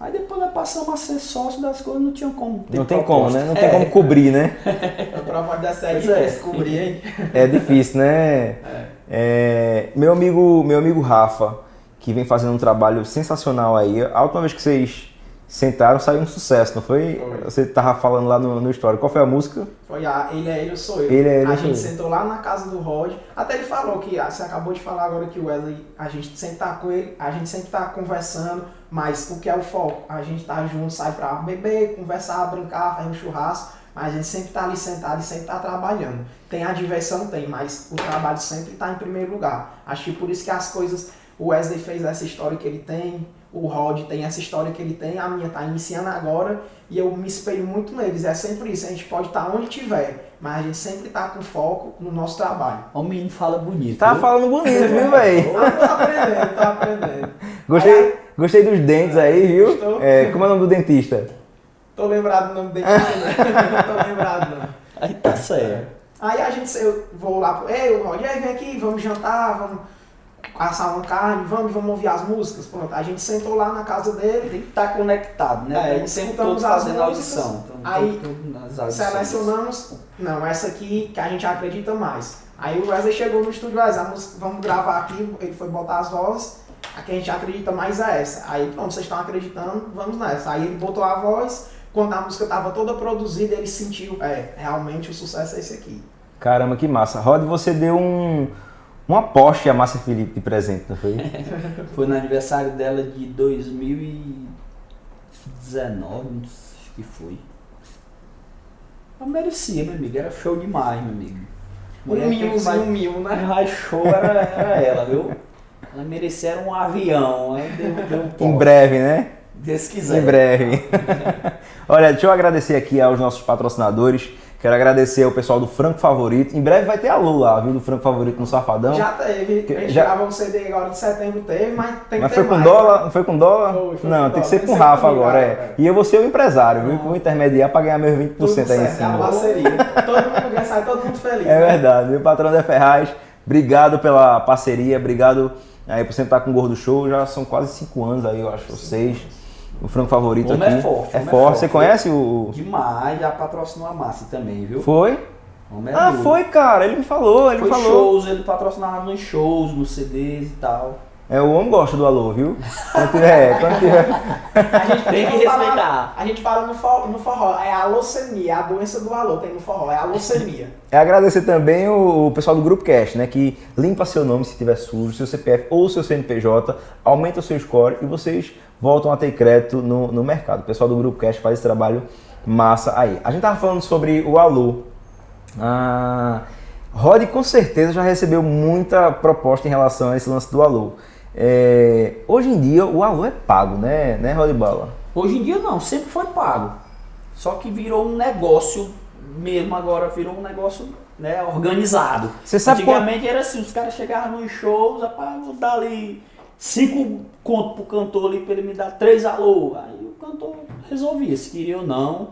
Aí depois nós passamos a ser sócio das coisas, não tinha como ter Não tem proposta. como, né? Não tem É. como cobrir, né? A prova é Pois é. cobrir, hein? É difícil, né? É, meu amigo, meu amigo Rafa, que vem fazendo um trabalho sensacional aí. A última vez que vocês sentaram saiu um sucesso, não foi? Foi. Você tava falando lá no, no story. Qual foi a música? Foi a Ele é Ele, eu sou eu. Ele é Ele, a gente sentou lá na casa do Rod. Até ele falou que, ah, você acabou de falar agora que o Wesley, a gente sempre tá com ele, a gente sempre tá conversando, mas o que é o foco? A gente tá junto, sai pra beber, conversar, brincar, fazer um churrasco, mas a gente sempre tá ali sentado e sempre tá trabalhando. Tem a diversão, tem, mas o trabalho sempre tá em primeiro lugar. Acho que por isso que as coisas, o Wesley fez essa história que ele tem, o Rod tem essa história que ele tem, a minha tá iniciando agora e eu me espelho muito neles. É sempre isso, a gente pode estar onde tiver, mas a gente sempre tá com foco no nosso trabalho. O menino fala bonito. Tá viu? falando bonito, viu, velho? Tô aprendendo, tô aprendendo. Gostei, gostei dos dentes aí, viu? Gostou? É, como é o nome do dentista? Tô lembrado do nome dele, não. tô lembrado não. Aí tá certo. Aí a gente, eu vou lá pro, ei, o Rod, aí vem aqui, vamos jantar, vamos assar uma carne, vamos, vamos ouvir as músicas. Pronto, a gente sentou lá na casa dele, Tem que estar conectado, né? É, o tempo sentamos as fazendo músicas, audição. Então, aí selecionamos, não, essa aqui que a gente acredita mais. Aí o Wesley chegou no estúdio, Wesley, vamos gravar aqui, ele foi botar as vozes, a que a gente acredita mais é essa. Aí pronto, vocês estão acreditando, vamos nessa. Aí ele botou a voz, quando a música estava toda produzida, ele sentiu, é, realmente o sucesso é esse aqui. Caramba, que massa. Rod, você deu um, uma Porsche a Márcia Felipe de presente, não foi? Foi no aniversário dela de 2019, acho que foi. Eu merecia, meu amigo. Era show demais, meu amigo. Um Mulher um mimo, né? mais show era, era ela, viu? Era um avião. Aí deu, deu um Em breve, né? Deus quiser. Em breve. Olha, deixa eu agradecer aqui aos nossos patrocinadores. Quero agradecer ao pessoal do Franco Favorito. Em breve vai ter alô lá, viu? Do Franco Favorito no Safadão. Já teve, a gente Já- gravou um CD agora de setembro, teve, mas tem Mas que ter foi com mais, dólar? né? Não foi com dólar? Foi, foi não, com tem que dólar. ser Tem com que ser Rafa comigo, agora, é, é. é. E eu vou ser o empresário, viu? Ah. Vou intermediar pra ganhar meus 20% Tudo aí em certo, é cima. uma parceria. todo mundo ganha, sai todo mundo feliz. É né? verdade. Meu patrão Zé Ferraz, obrigado pela parceria, obrigado aí por sempre estar com o Gordo Show. Já são quase cinco anos aí, eu acho, ou seis. O frango favorito O homem aqui. é forte, É homem é forte. forte. Você conhece o. Demais, já patrocinou a massa também, viu? Foi? É Ah, duro. foi, cara. Ele me falou, ele Foi me falou. shows, ele patrocinava nos shows, nos CDs e tal. É, o homem gosta do alô, viu? Quando tiver, é, quando tiver. A gente Tem que respeitar. a gente fala no forró, no forró, é a alocemia, é a doença do alô, tem no forró, é a alocemia. É agradecer também o, o pessoal do Grupo Cash, né? Que limpa seu nome se tiver sujo, seu CPF ou seu CNPJ, aumenta o seu score e vocês voltam a ter crédito no, no mercado. O pessoal do Grupo Cash faz esse trabalho massa aí. A gente tava falando sobre o Alô. Ah, Rod com certeza já recebeu muita proposta em relação a esse lance do Alô. É, hoje em dia o Alô é pago, né, né Rod Bala? Hoje em dia não, sempre foi pago. Só que virou um negócio mesmo agora virou um negócio né, organizado. Você sabe Antigamente era assim, os caras chegavam nos shows, rapaz, vou dar ali cinco contos pro cantor ali pra ele me dar três alô. Aí o cantor resolvia, se queria ou não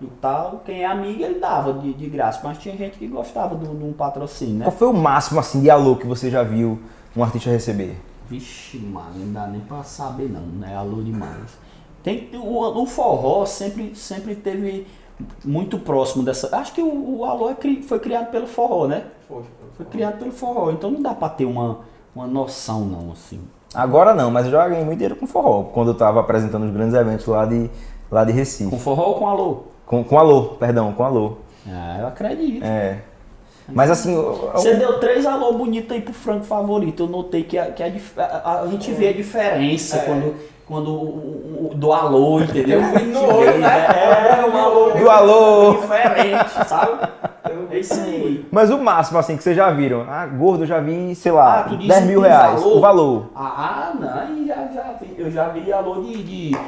e tal. Quem é amigo ele dava de, de graça, mas tinha gente que gostava de um patrocínio, né? Qual foi o máximo assim de alô que você já viu um artista receber? Vixe, mano, não dá nem pra saber não, né? Alô demais. Tem, o, o forró sempre, sempre teve muito próximo dessa. Acho que o, o alô é cri, foi criado pelo forró, né? Foi, Foi criado pelo forró, então não dá pra ter uma, uma noção não, assim. Agora não, mas eu já ganhei muito dinheiro com forró, quando eu tava apresentando os grandes eventos lá de, lá de Recife. Com forró ou com alô? Com, com alô, perdão, com alô. Ah, eu acredito. É. Mas assim, eu- eu- Você deu três alô bonito aí pro Franco favorito. Eu notei que a, que a, a- a gente vê a diferença É. quando, quando o, o- o- do alô, entendeu? No olho, vê, né? É, um alô. Do alô. Diferente, sabe? Eu- É isso aí. mas o máximo assim que vocês já viram, ah, gordo, eu já vi, sei lá, Ah, tu disse 10 mil reais, valor? o valor. Ah, não, e já, já vi, eu já vi alô de, de-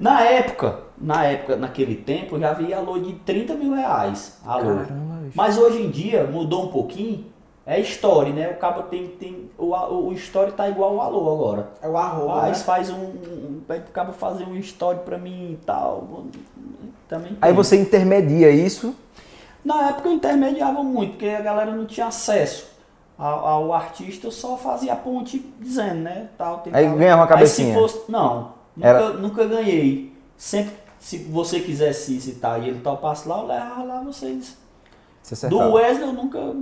Na época, na época, naquele tempo, eu já vi alô de 30 mil reais. Alô. Caramba, bicho. Mas hoje em dia mudou um pouquinho. É story, né? O cabo tem. tem o, o story tá igual o alô agora. É o arroba, Faz, né? faz um. um pede pro cabo fazer um story pra mim e tal. Também Aí você intermedia isso, Na época eu intermediava muito, porque a galera não tinha acesso ao, ao artista, eu só fazia a ponte dizendo, né? Tal, tem Aí ganhava uma Aí se cabecinha. fosse. Não, nunca, Era- nunca ganhei. Sempre, se você quisesse citar e ele topasse lá, eu levava lá vocês. você. Do Wesley eu nunca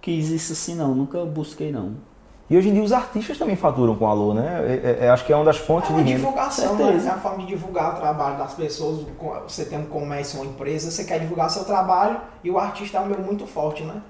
quis isso assim não, nunca busquei não. E hoje em dia os artistas também faturam com alô, né? É- é- é- acho que é uma das fontes É de uma renda. divulgação, né? Certeza. É uma forma de divulgar o trabalho das pessoas. Você tem um comércio, uma empresa, você quer divulgar seu trabalho e o artista é um meio muito forte, né?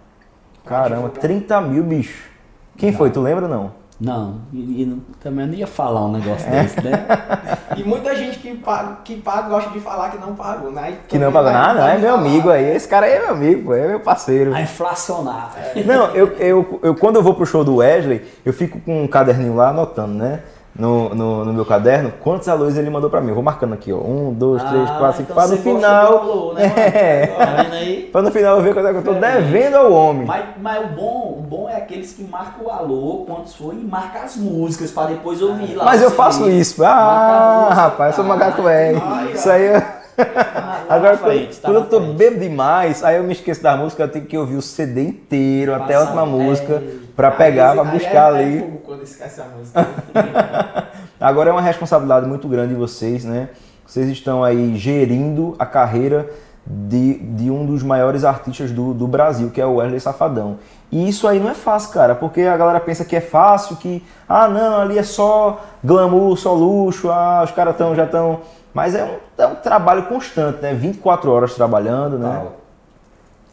Pra Caramba, divulgar. 30 mil, bicho. Quem foi? Tu lembra ou não? Não, e, e não- também não ia falar um negócio É. desse, né? E muita gente que paga, que paga gosta de falar que não pagou, né? Que não pagou nada? vai É meu falar. amigo aí. Esse cara aí é meu amigo, é meu parceiro. A inflacionar. Não, eu, eu, eu quando eu vou pro show do Wesley, eu fico com um caderninho lá anotando, né? No, no, no meu caderno, quantos alôs ele mandou pra mim. Eu vou marcando aqui, ó. Um, dois, três, Ah, quatro, cinco, então pra no final. né? É. Tá? Pra no final eu ver quanto é que eu tô Diferente. devendo ao homem. Mas, mas o, bom, o bom é aqueles que marcam o alô, quantos foi, e marcam as músicas pra depois ouvir lá. Mas eu faço isso. Ah, rapaz, eu sou macaco velho. Ai, Isso aí eu... Agora, frente, tá quando na eu tô bebo demais, aí eu me esqueço da música, eu tenho que ouvir o CD inteiro, até a última música, pra Aí pegar, esse- pra aí buscar é- ali. fogo quando esquece a música. Agora é uma responsabilidade muito grande de vocês, né? Vocês estão aí gerindo a carreira de, de um dos maiores artistas do, do Brasil, que é o Wesley Safadão. E isso aí não é fácil, cara, porque a galera pensa que é fácil, que, ah, não, ali é só glamour, só luxo, ah, os caras tão, já estão. Mas é um, é um trabalho constante, né? 24 horas trabalhando, né?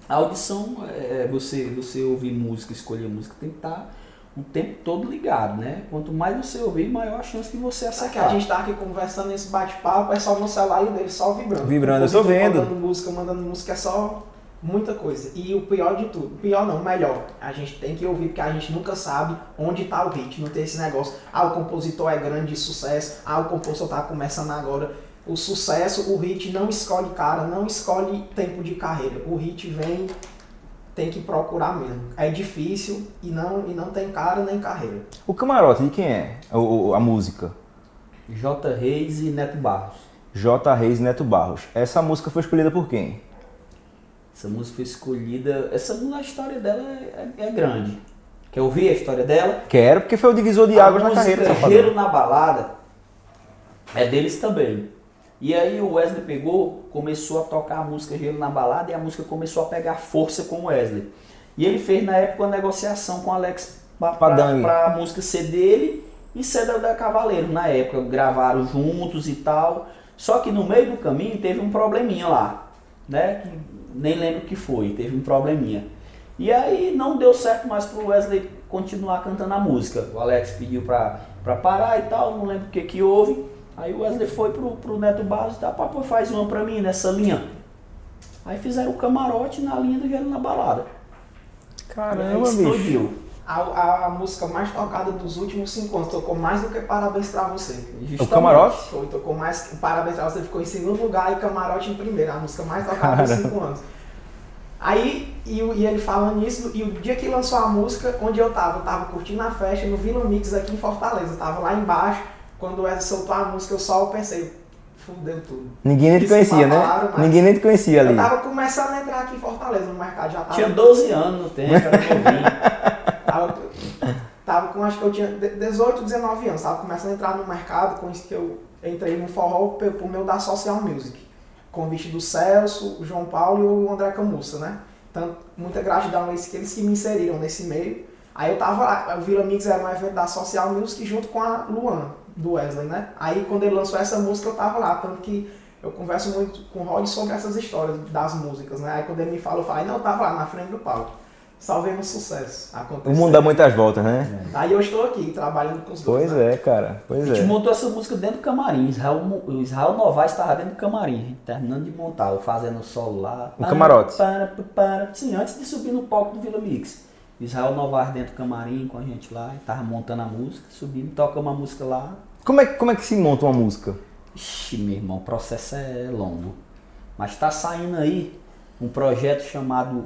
A audição é você, você ouvir música, escolher música, tem que estar o tempo todo ligado, né? Quanto mais você ouvir, maior a chance de você que a acertar. gente tá aqui conversando nesse bate-papo, é só no celular e dele só vibrando. Vibrando, eu tô vendo. Mandando música, mandando música, é só muita coisa. E o pior de tudo, pior não, melhor, a gente tem que ouvir, porque a gente nunca sabe onde tá o hit, não tem esse negócio, ah, o compositor é grande de sucesso, ah, o compositor tá começando agora. O sucesso, o hit não escolhe cara, não escolhe tempo de carreira. O hit vem, tem que procurar mesmo. É difícil e não, e não tem cara nem carreira. O camarote, de quem é o- a música? J. Reis e Neto Barros. J. Reis e Neto Barros. Essa música foi escolhida por quem? Essa música foi escolhida. Essa a história dela é, é- é grande. Quer ouvir a história dela? Quero, porque foi o divisor de A águas na música carreira. Gelo na balada é deles também. E aí o Wesley pegou, começou a tocar a música Gelo na balada e a música começou a pegar força com o Wesley. E ele fez na época uma negociação com o Alex para a música ser dele e ser da, da Cavaleiro. Na época gravaram juntos e tal. Só que no meio do caminho teve um probleminha lá, né? Que nem lembro o que foi, teve um probleminha. E aí não deu certo mais pro Wesley continuar cantando a música. O Alex pediu pra parar e tal, não lembro o que que houve. Aí o Wesley foi pro, pro Neto Barros e tal, papai faz uma pra mim nessa linha. Aí fizeram o camarote na linha do Gelo na Balada. Aí Caramba, bicho. explodiu. A, a música mais tocada dos últimos cinco anos tocou mais do que Parabéns pra você. O Justamente. camarote? Foi, tocou mais. Parabéns pra você ficou em segundo lugar e Camarote em primeiro. A música mais tocada dos Caramba. cinco anos. Aí, e, o- e ele falando nisso, e o dia que lançou a música, onde eu tava, eu tava curtindo a festa no Vila Mix aqui em Fortaleza. Eu tava lá embaixo, quando o Wesley soltou a música, eu só pensei, fudeu tudo. Ninguém nem te conhecia, né? falaram, mas- Ninguém nem te conhecia ali. Eu tava começando a entrar aqui em Fortaleza, no mercado, já tava... Tinha 12 anos no tempo, era novinho. Tava, tava com, acho que eu tinha de- 18, 19 anos, tava começando a entrar no mercado, com isso que eu entrei no forró por, por meio da Social Music. Convite do Celso, o João Paulo e o André Camussa, né? Então, muita gratidão a eles, que eles que me inseriram nesse meio. Aí eu tava lá, o Vila Mix era um evento da Social Music junto com a Luan, do Wesley, né? Aí quando ele lançou essa música eu tava lá, tanto que eu converso muito com o Rod sobre essas histórias das músicas, né? Aí quando ele me fala, eu falo, "Ai, não, eu tava lá na frente do palco. Salvei no sucesso. O Aconteceu. mundo dá muitas voltas, né? Aí eu estou aqui trabalhando com os dois. Pois né? é, cara. Pois A gente é. montou essa música dentro do camarim. Israel, o Israel Novaes estava dentro do camarim, a gente terminando de montar, eu fazendo o solo lá. Um camarote. Para, para, para. Sim, antes de subir no palco do Vila Mix. Israel Novaes dentro do camarim com a gente lá, tava montando a música, subindo, tocamos a música lá. Como é, como é que se monta uma música? Ixi, meu irmão, o processo é longo. Mas tá saindo aí um projeto chamado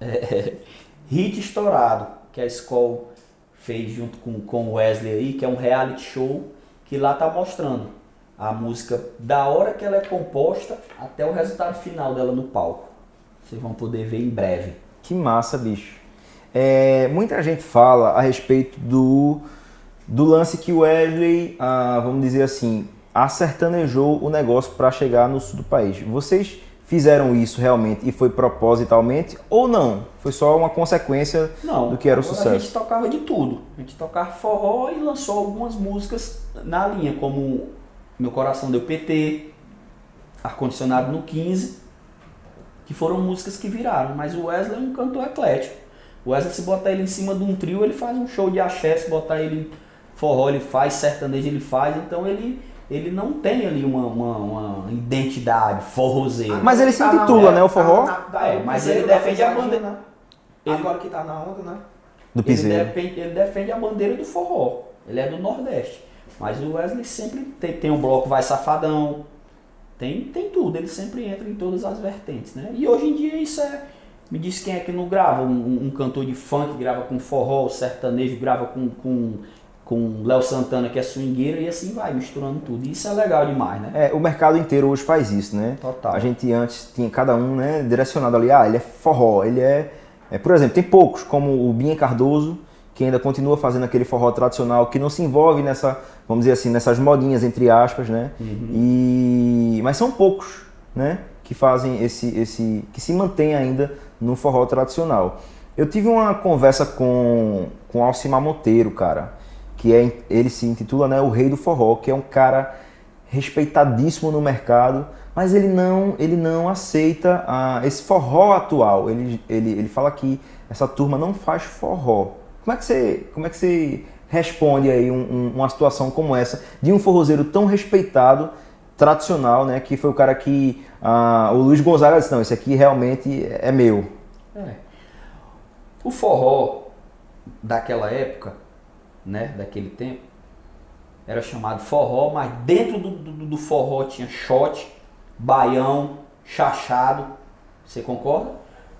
é, Hit Estourado, que a escola fez junto com, com o Wesley aí, que é um reality show que lá tá mostrando a música da hora que ela é composta até o resultado final dela no palco. Vocês vão poder ver em breve. Que massa, bicho. É, muita gente fala a respeito do, do lance que o Wesley, ah, vamos dizer assim, acertanejou o negócio para chegar no sul do país. Vocês fizeram isso realmente e foi propositalmente ou não? Foi só uma consequência Não, do que era o sucesso? A gente tocava de tudo. A gente tocava forró e lançou algumas músicas na linha, como Meu Coração Deu PT, Ar-Condicionado no 15, que foram músicas que viraram. Mas o Wesley é um cantor eclético. O Wesley, se botar ele em cima de um trio, ele faz um show de axé. Se botar ele em forró, ele faz. Sertanejo, ele faz. Então ele, ele não tem ali uma, uma, uma identidade forrozeira. Mas ele se Tá intitula, onda, né, o forró? tá da- É, mas ele da defende a bandeira. né? Ele- Agora que tá na onda, né? Do Ele piseiro. defende, ele defende a bandeira do forró. Ele é do Nordeste. Mas o Wesley sempre tem, tem o bloco Vai Safadão. Tem, tem tudo. Ele sempre entra em todas as vertentes, né? E hoje em dia isso é... Me diz quem é que não grava. Um, um cantor de funk grava com forró, o sertanejo grava com, com, com Léo Santana, que é swingueiro, e assim vai, misturando tudo. E isso é legal demais, né? É, o mercado inteiro hoje faz isso, né? Total. A gente antes tinha cada um né, direcionado ali, ah, ele é forró, ele é, é. Por exemplo, tem poucos, como o Binha Cardoso, que ainda continua fazendo aquele forró tradicional, que não se envolve nessa, vamos dizer assim, nessas modinhas, entre aspas, né? E, mas são poucos, né? Que fazem esse, esse. que se mantém ainda no forró tradicional. Eu tive uma conversa com, com Alcimar Monteiro, cara, que é, ele se intitula né, o Rei do Forró, que é um cara respeitadíssimo no mercado, mas ele não, ele não aceita ah, esse forró atual. Ele, ele, ele fala que essa turma não faz forró. Como é que você, como é que você responde aí um- um- uma situação como essa de um forrozeiro tão respeitado, tradicional, né? Que foi o cara que ah, o Luiz Gonzaga disse, não, esse aqui realmente é meu. É. O forró daquela época, né, daquele tempo, era chamado forró, mas dentro do, do, do forró tinha shot, baião, chachado. Você concorda?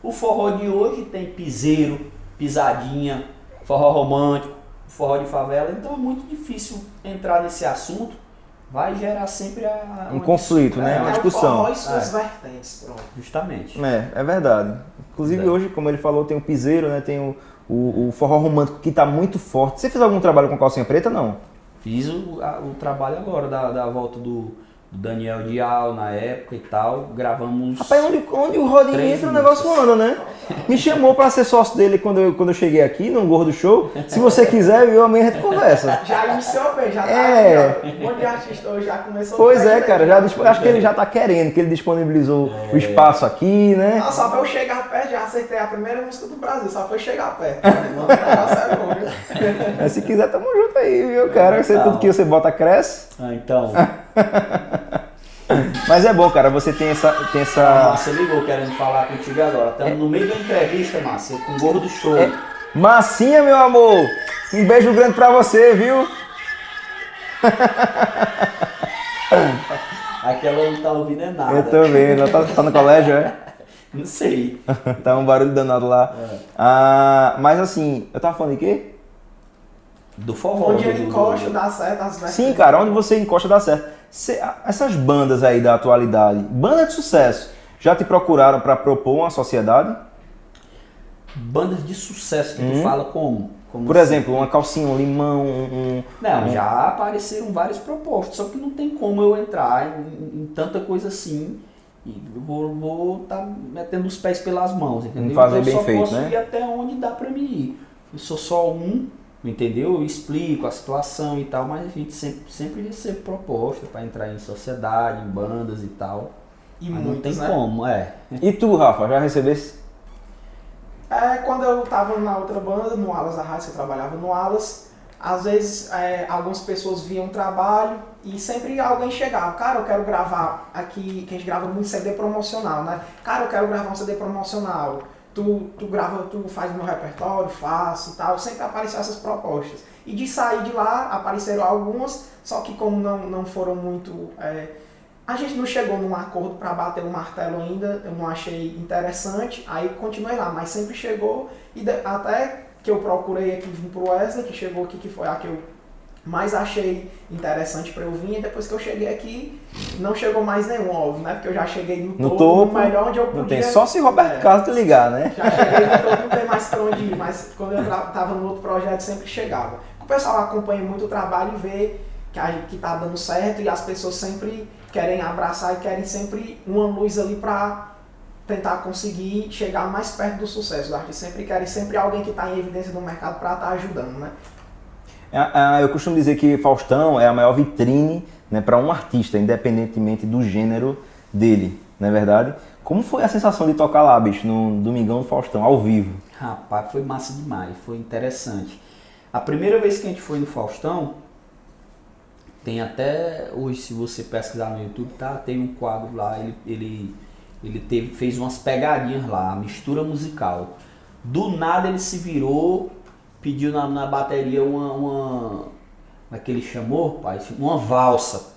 O forró de hoje tem piseiro, pisadinha, forró romântico, forró de favela, então é muito difícil entrar nesse assunto. Vai gerar sempre a, Um conflito, né? é, uma É o discussão. e suas É. vertentes, pronto. Justamente. É, é verdade. Inclusive É. hoje, como ele falou, tem o piseiro, né? Tem o, o, o forró romântico que tá muito forte. Você fez algum trabalho com calcinha preta? Não. Fiz o, a- o trabalho agora da, da volta do, do Daniel Dial na época e tal. Gravamos. Rapaz, onde, onde o Rodinho entra, o negócio anda, né? Me chamou pra ser sócio dele quando eu, quando eu cheguei aqui, no Gordo Show. Se você quiser, viu, amanhã a gente conversa. Já iniciou bem, já tá É. aqui, ó. Um monte de artista hoje já começou Pois é, né? cara, já, dispo- acho que ele já tá querendo, que ele disponibilizou o espaço aqui, né? Não, só foi eu chegar perto, já acertei a primeira música do Brasil, só foi chegar perto. Mano, o negócio é bom, viu? Mas se quiser, tamo junto aí, viu, cara? Você, tudo que você bota cresce. Ah, então. Mas é bom, cara, você tem essa. Tem essa... Márcia ligou querendo falar contigo agora. Estamos no meio da entrevista, Márcia, com o gordo show. É. Massinha, meu amor! Um beijo grande pra você, viu? Aquela não tá ouvindo é nada. Eu tô vendo, ela tá, tá no colégio, é? Não sei. tá um barulho danado lá. É. Ah, mas assim, eu tava falando de quê? Do forró. Onde do- ele do- encosta, dá certo, as Sim, cara, onde você encosta dá certo. Essas bandas aí da atualidade, banda de sucesso, já te procuraram pra propor uma sociedade? Bandas de sucesso que Hum. tu fala como? Como Por assim? exemplo, uma calcinha, um limão, um. Não, um- já apareceram vários propostas, só que não tem como eu entrar em, em tanta coisa assim e vou vou tá metendo os pés pelas mãos, entendeu? Fazer então eu bem só feito, posso né? ir até onde dá pra mim ir. Eu sou só um, entendeu? Eu explico a situação e tal, mas a gente sempre, sempre recebe proposta pra entrar em sociedade, em bandas e tal. E mas não tem muitos, né? como, é. E tu, Rafa, já recebesse? É, quando eu tava na outra banda, no Alas da Rádio, eu trabalhava no Alas, às vezes é, algumas pessoas viam o trabalho e sempre alguém chegava, cara, eu quero gravar aqui, que a gente grava muito CD promocional, né? Cara, eu quero gravar um CD promocional. Tu, tu grava, tu faz meu repertório, faço e tal. Sempre apareceram essas propostas. E de sair de lá, apareceram algumas, só que como não, não foram muito. é, a gente não chegou num acordo para bater o martelo ainda, eu não achei interessante, aí continuei lá, mas sempre chegou, e de- até que eu procurei aqui vim pro Wesley, que chegou aqui, que foi a que eu mais achei interessante para eu vir, e depois que eu cheguei aqui, não chegou mais nenhum, óbvio, né? Porque eu já cheguei no, No topo, topo, no melhor onde eu podia. Não tem só se Roberto É. Carlos te ligar, né? Já cheguei no topo, não tem mais pra onde ir, mas quando eu tra- tava no outro projeto sempre chegava. O pessoal acompanha muito o trabalho e vê que, a, que tá dando certo e as pessoas sempre querem abraçar e querem sempre uma luz ali pra tentar conseguir chegar mais perto do sucesso. Os artistas sempre querem sempre alguém que tá em evidência no mercado pra estar ajudando, né? É, é, Eu costumo dizer que Faustão é a maior vitrine né, para um artista, independentemente do gênero dele, não é verdade? Como foi a sensação de tocar lá, bicho, no Domingão do Faustão, ao vivo? Rapaz, foi massa demais, foi interessante. A primeira vez que a gente foi no Faustão, tem até hoje, se você pesquisar no YouTube, tá? Tem um quadro lá, ele, ele, ele teve, fez umas pegadinhas lá, mistura musical. Do nada ele se virou, pediu na, na bateria uma, uma. Como é que ele chamou, pai? Uma valsa.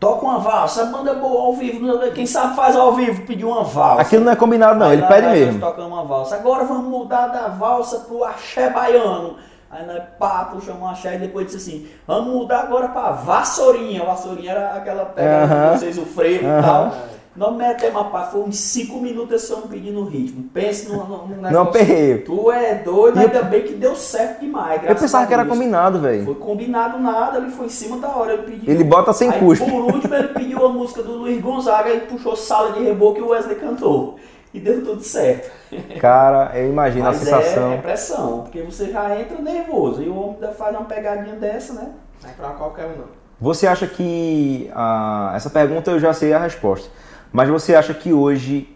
Toca uma valsa, banda boa ao vivo, quem sabe faz ao vivo, pediu uma valsa. Aquilo não é combinado, não, Aí ele lá pede mesmo. tocando uma valsa. Agora vamos mudar da valsa pro axé baiano. Aí nós pá, puxamos um axé e depois disse assim, vamos mudar agora pra vassourinha. Vassourinha era aquela pegada Aham. de vocês, o frevo Aham. e tal. Nós metemos a pá, foi uns 5 minutos homem pedindo ritmo. Pense num negócio. Não perreio. Tu é doido, eu- ainda bem que deu certo demais. Eu pensava que era combinado, velho. Foi combinado nada, ele foi em cima da hora. Ele, pediu, Ele bota sem Aí, cuspe. Por último, ele pediu a música do Luiz Gonzaga e puxou sala de reboco e o Wesley cantou. E deu tudo certo. Cara, eu imagino a Mas sensação. é, é pressão, porque você já entra nervoso. E o homem ainda faz uma pegadinha dessa, né? Não é pra qualquer um, não. Você acha que. ah, essa pergunta eu já sei a resposta. Mas você acha que hoje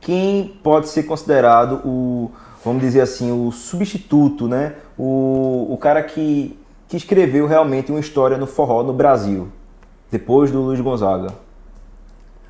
quem pode ser considerado o, vamos dizer assim, o substituto, né? O, o cara que, que escreveu realmente uma história no forró no Brasil, depois do Luiz Gonzaga?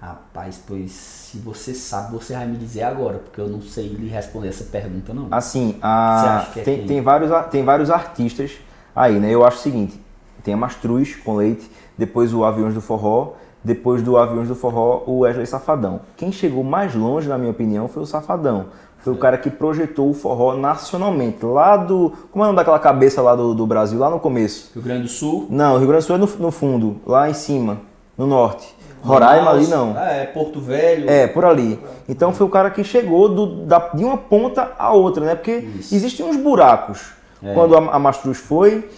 Rapaz, pois se você sabe, você vai me dizer agora, porque eu não sei lhe responder essa pergunta, não. Assim, a, é tem, quem? tem, vários, tem vários artistas aí, né? Eu acho o seguinte: tem a Mastruz com leite, depois o Aviões do Forró, depois do Aviões do Forró, o Wesley Safadão. Quem chegou mais longe, na minha opinião, foi o Safadão. Foi o cara que projetou o forró nacionalmente, lá do. Como é o nome daquela cabeça lá do, do Brasil, lá no começo? Rio Grande do Sul. Não, o Rio Grande do Sul é no, no fundo, lá em cima, no norte. Roraima ali não. É, Porto Velho. É, por ali. Então foi o cara que chegou do- da- de uma ponta à outra, né? Porque Isso. existem uns buracos. É. Quando a, a Mastruz foi,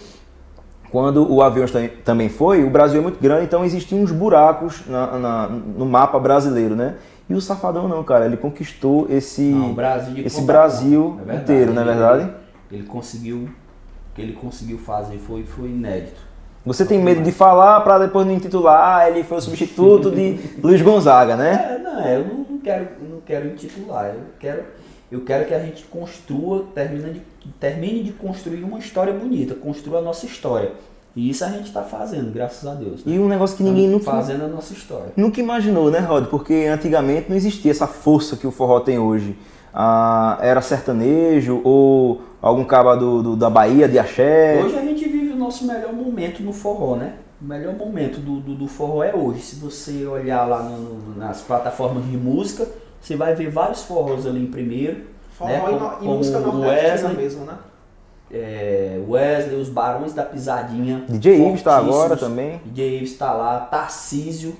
quando o tam- também foi, o Brasil é muito grande, então existiam uns buracos na- na- no mapa brasileiro, né? E o Safadão não, cara, ele conquistou esse, Não, Brasil esse Brasil. É verdade. inteiro, não é verdade? Ele conseguiu. O que ele conseguiu fazer foi, foi inédito. Você tem medo de falar para depois não intitular, ele foi o substituto de Luiz Gonzaga, né? É, não, é, eu não quero, não quero intitular. Eu quero, eu quero que a gente construa, termine de, termine de construir uma história bonita, construa a nossa história. E isso a gente está fazendo, graças a Deus. né? E um negócio que ninguém nunca, fazendo a nossa história. nunca imaginou, né, Rod? Porque antigamente não existia essa força que o forró tem hoje. Ah, era sertanejo ou algum caba do, do- da Bahia, de axé. Hoje a gente vive o nosso melhor momento no forró, né? O melhor momento do, do, do forró é hoje. Se você olhar lá no- nas plataformas de música, você vai ver vários forrós ali em primeiro. Forró né, e, como- e como música o nordestina Wesley, mesmo, né? é, Wesley, os Barões da Pisadinha. DJ Ives tá fortíssimos. agora também. DJ Ives está lá, Tarcísio,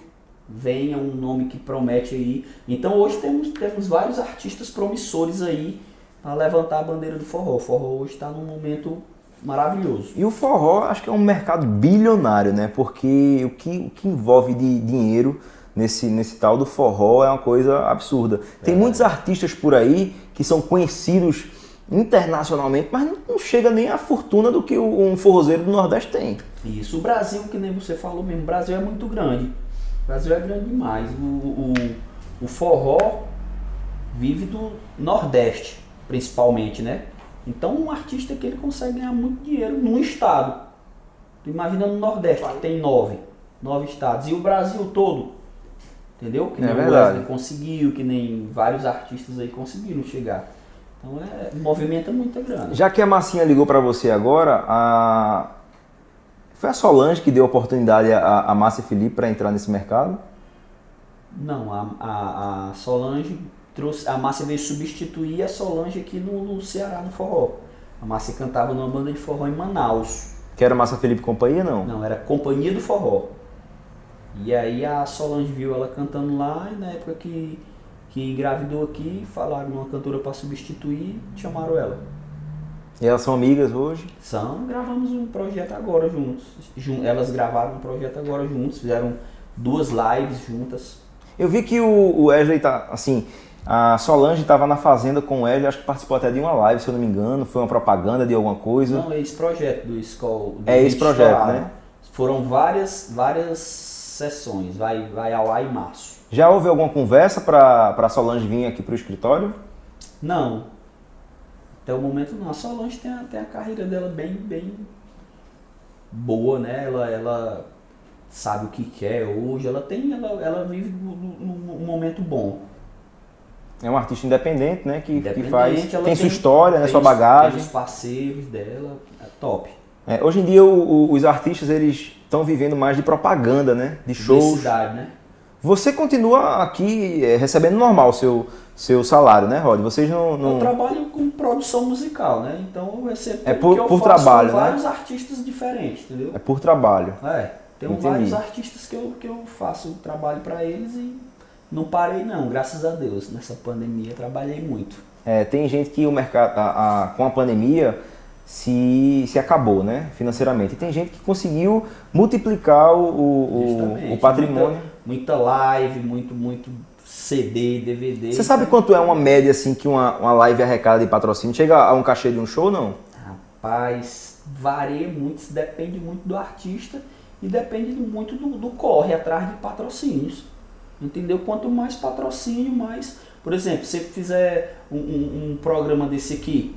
venha um nome que promete aí. Então hoje temos, temos vários artistas promissores aí para levantar a bandeira do forró. O forró hoje está num momento maravilhoso. E o forró acho que é um mercado bilionário, né? Porque o que, o que envolve de dinheiro nesse, nesse tal do forró é uma coisa absurda. Tem muitos artistas por aí que são conhecidos internacionalmente, mas não, não chega nem a fortuna do que o- um forrozeiro do Nordeste tem. Isso, o Brasil, que nem você falou mesmo, o Brasil é muito grande. O Brasil é grande demais. O, o, o forró vive do Nordeste, principalmente, né? Então um artista que ele consegue ganhar muito dinheiro num estado. Imagina no Nordeste, que tem nove, nove estados. E o Brasil todo. Entendeu? Que É nem o verdade. Wesley conseguiu, que nem vários artistas aí conseguiram chegar. Então é, movimenta muita grana. Já que a Massinha ligou para você agora, a... foi a Solange que deu oportunidade a, a Márcia Felipe para entrar nesse mercado? Não, a, a, a Solange trouxe. A Márcia veio substituir a Solange aqui no, no Ceará, no forró. A Márcia cantava numa banda de forró em Manaus. Que era Márcia Felipe companhia, não? Não, era Companhia do Forró. E aí a Solange viu ela cantando lá e na época que, que engravidou aqui, falaram numa cantora para substituir, chamaram ela. E elas são amigas hoje? São, gravamos um projeto agora juntos. Jun- Elas gravaram um projeto agora juntos, fizeram duas lives juntas. Eu vi que o, Wesley tá, assim, a Solange estava na fazenda com o Wesley, acho que participou até de uma live, se eu não me engano, foi uma propaganda de alguma coisa. Não, é esse projeto do Skol. É esse projeto, né? Foram várias, várias sessões, vai, vai ao ar em março. Já houve alguma conversa para a Solange vir aqui para o escritório? Não. Até o momento não. A Solange tem a, tem a carreira dela bem, bem boa, né? Ela, ela sabe o que quer hoje. Ela tem, ela, ela vive num- momento bom. É um artista independente, né? Que, que Independente, faz. ela Tem sua história, né? tem Sua os- bagagem. Tem os parceiros dela, é top. É, hoje em dia o- o- os artistas eles estão vivendo mais de propaganda, né? De shows. Publicidade, né? Você continua aqui é, recebendo normal o seu, seu salário, né, Rod? Vocês não. não- Eu trabalho com produção musical, né? Então eu recebo É por- que eu por trabalho, com né? vários artistas diferentes, entendeu? É por trabalho. É, tem vários artistas que eu, que eu faço trabalho pra eles e não parei não, graças a Deus. Nessa pandemia trabalhei muito. É, tem gente que o mercado, a- a- com a pandemia, se, se acabou, né? Financeiramente. E tem gente que conseguiu multiplicar o, o- o, patrimônio. Muita, muita live, muito, muito CD, DVD. Você sabe quanto é uma média assim que uma, uma live arrecada de patrocínio? Chega a um cachê de um show, não? Rapaz, varia muito, depende muito do artista e depende muito do, do corre atrás de patrocínios. Entendeu? Quanto mais patrocínio, mais. Por exemplo, se você fizer um, um- um programa desse aqui,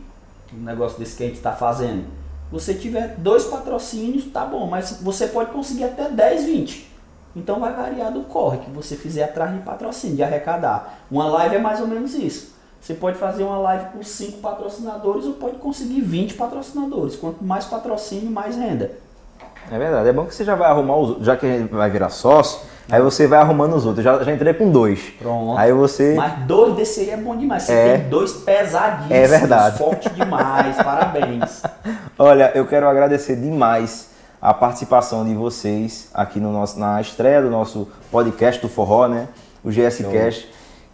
um negócio desse que a gente está fazendo, você tiver dois patrocínios, tá bom, mas você pode conseguir até 10, 20. Então vai variar do corre que você fizer atrás de patrocínio, de arrecadar. Uma live é mais ou menos isso. Você pode fazer uma live com 5 patrocinadores ou pode conseguir 20 patrocinadores. Quanto mais patrocínio, mais renda. É verdade. É bom que você já vai arrumar os outros. Já que a gente vai virar sócio, aí você vai arrumando os outros. Já, já entrei com dois. Pronto. Aí você. Mas dois desse aí é bom demais. Você É. tem dois pesadíssimos. É verdade. Forte demais. Parabéns. Olha, eu quero agradecer demais a participação de vocês aqui no nosso, na estreia do nosso podcast do Forró, né? O GS Cast.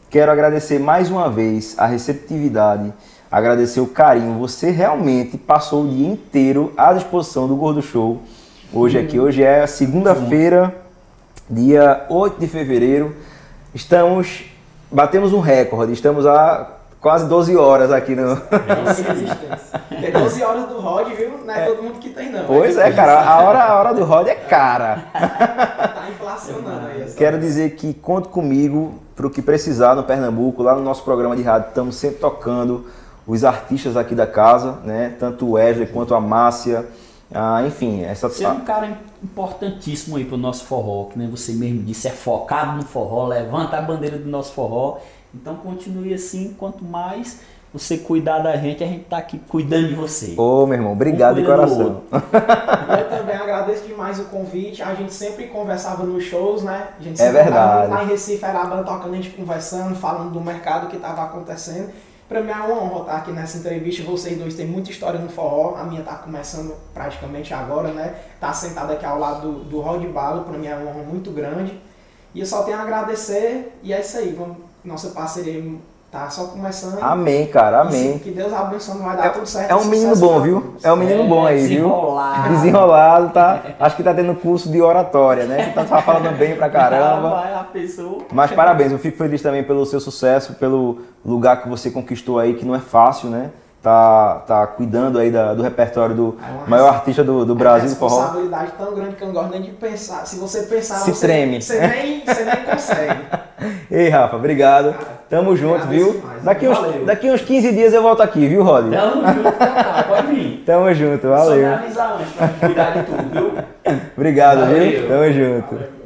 Quero agradecer mais uma vez a receptividade, agradecer o carinho. Você realmente passou o dia inteiro à disposição do Gordo Show. Hoje aqui, hoje é segunda-feira, dia 8 de fevereiro. Estamos, batemos um recorde, estamos há quase 12 horas aqui no. Tem 12 horas do Rod, viu? Não é, todo mundo que tem, não. Pois é, cara, a hora, a hora do Rod é cara. Tá inflacionando aí. essa- Quero dizer que conte comigo para o que precisar no Pernambuco, lá no nosso programa de rádio, estamos sempre tocando os artistas aqui da casa, né? Tanto o Wesley quanto a Márcia, ah, enfim, essa Você é um cara importantíssimo aí pro nosso forró, que nem você mesmo disse, é focado no forró, levanta a bandeira do nosso forró. Então continue assim, quanto mais você cuidar da gente, a gente tá aqui cuidando de você. Ô, meu irmão, obrigado de Um do coração. Eu também agradeço demais o convite. A gente sempre conversava nos shows, né? A gente É sempre verdade. tava Lá em Recife era a banda tocando, a gente conversando, falando do mercado que estava acontecendo. Pra mim é uma honra estar aqui nessa entrevista. Vocês dois têm muita história no forró. A minha tá começando praticamente agora, né? Tá sentado aqui ao lado do, do Rod Balo. Pra mim é uma honra muito grande. E eu só tenho a agradecer. E é isso aí. Vamos, nossa parceria tá só começando. Amém, cara, amém. Que Deus abençoe, vai dar tudo certo. É um menino bom, viu? É um menino bom aí, viu? Desenrolado. Desenrolado, tá? Acho que tá tendo curso de oratória, né? Que tá falando bem pra caramba. Vai a pessoa. Mas parabéns, eu fico feliz também pelo seu sucesso, pelo lugar que você conquistou aí, que não é fácil, né? Tá, tá cuidando aí da- do repertório do É uma maior artista do, do É Brasil, uma do forró. responsabilidade tão grande que eu não gosto nem de pensar. Se você pensar, Se você, treme. Você nem, você nem consegue. Ei, Rafa, obrigado. Tamo junto, viu? demais. Daqui uns, Valeu. daqui uns 15 dias eu volto aqui, viu, Rod? Tamo junto, cara. Pode vir. Tamo junto, Só me valeu. avisar antes pra cuidar de tudo, viu? Obrigado, viu? Valeu. Tamo junto.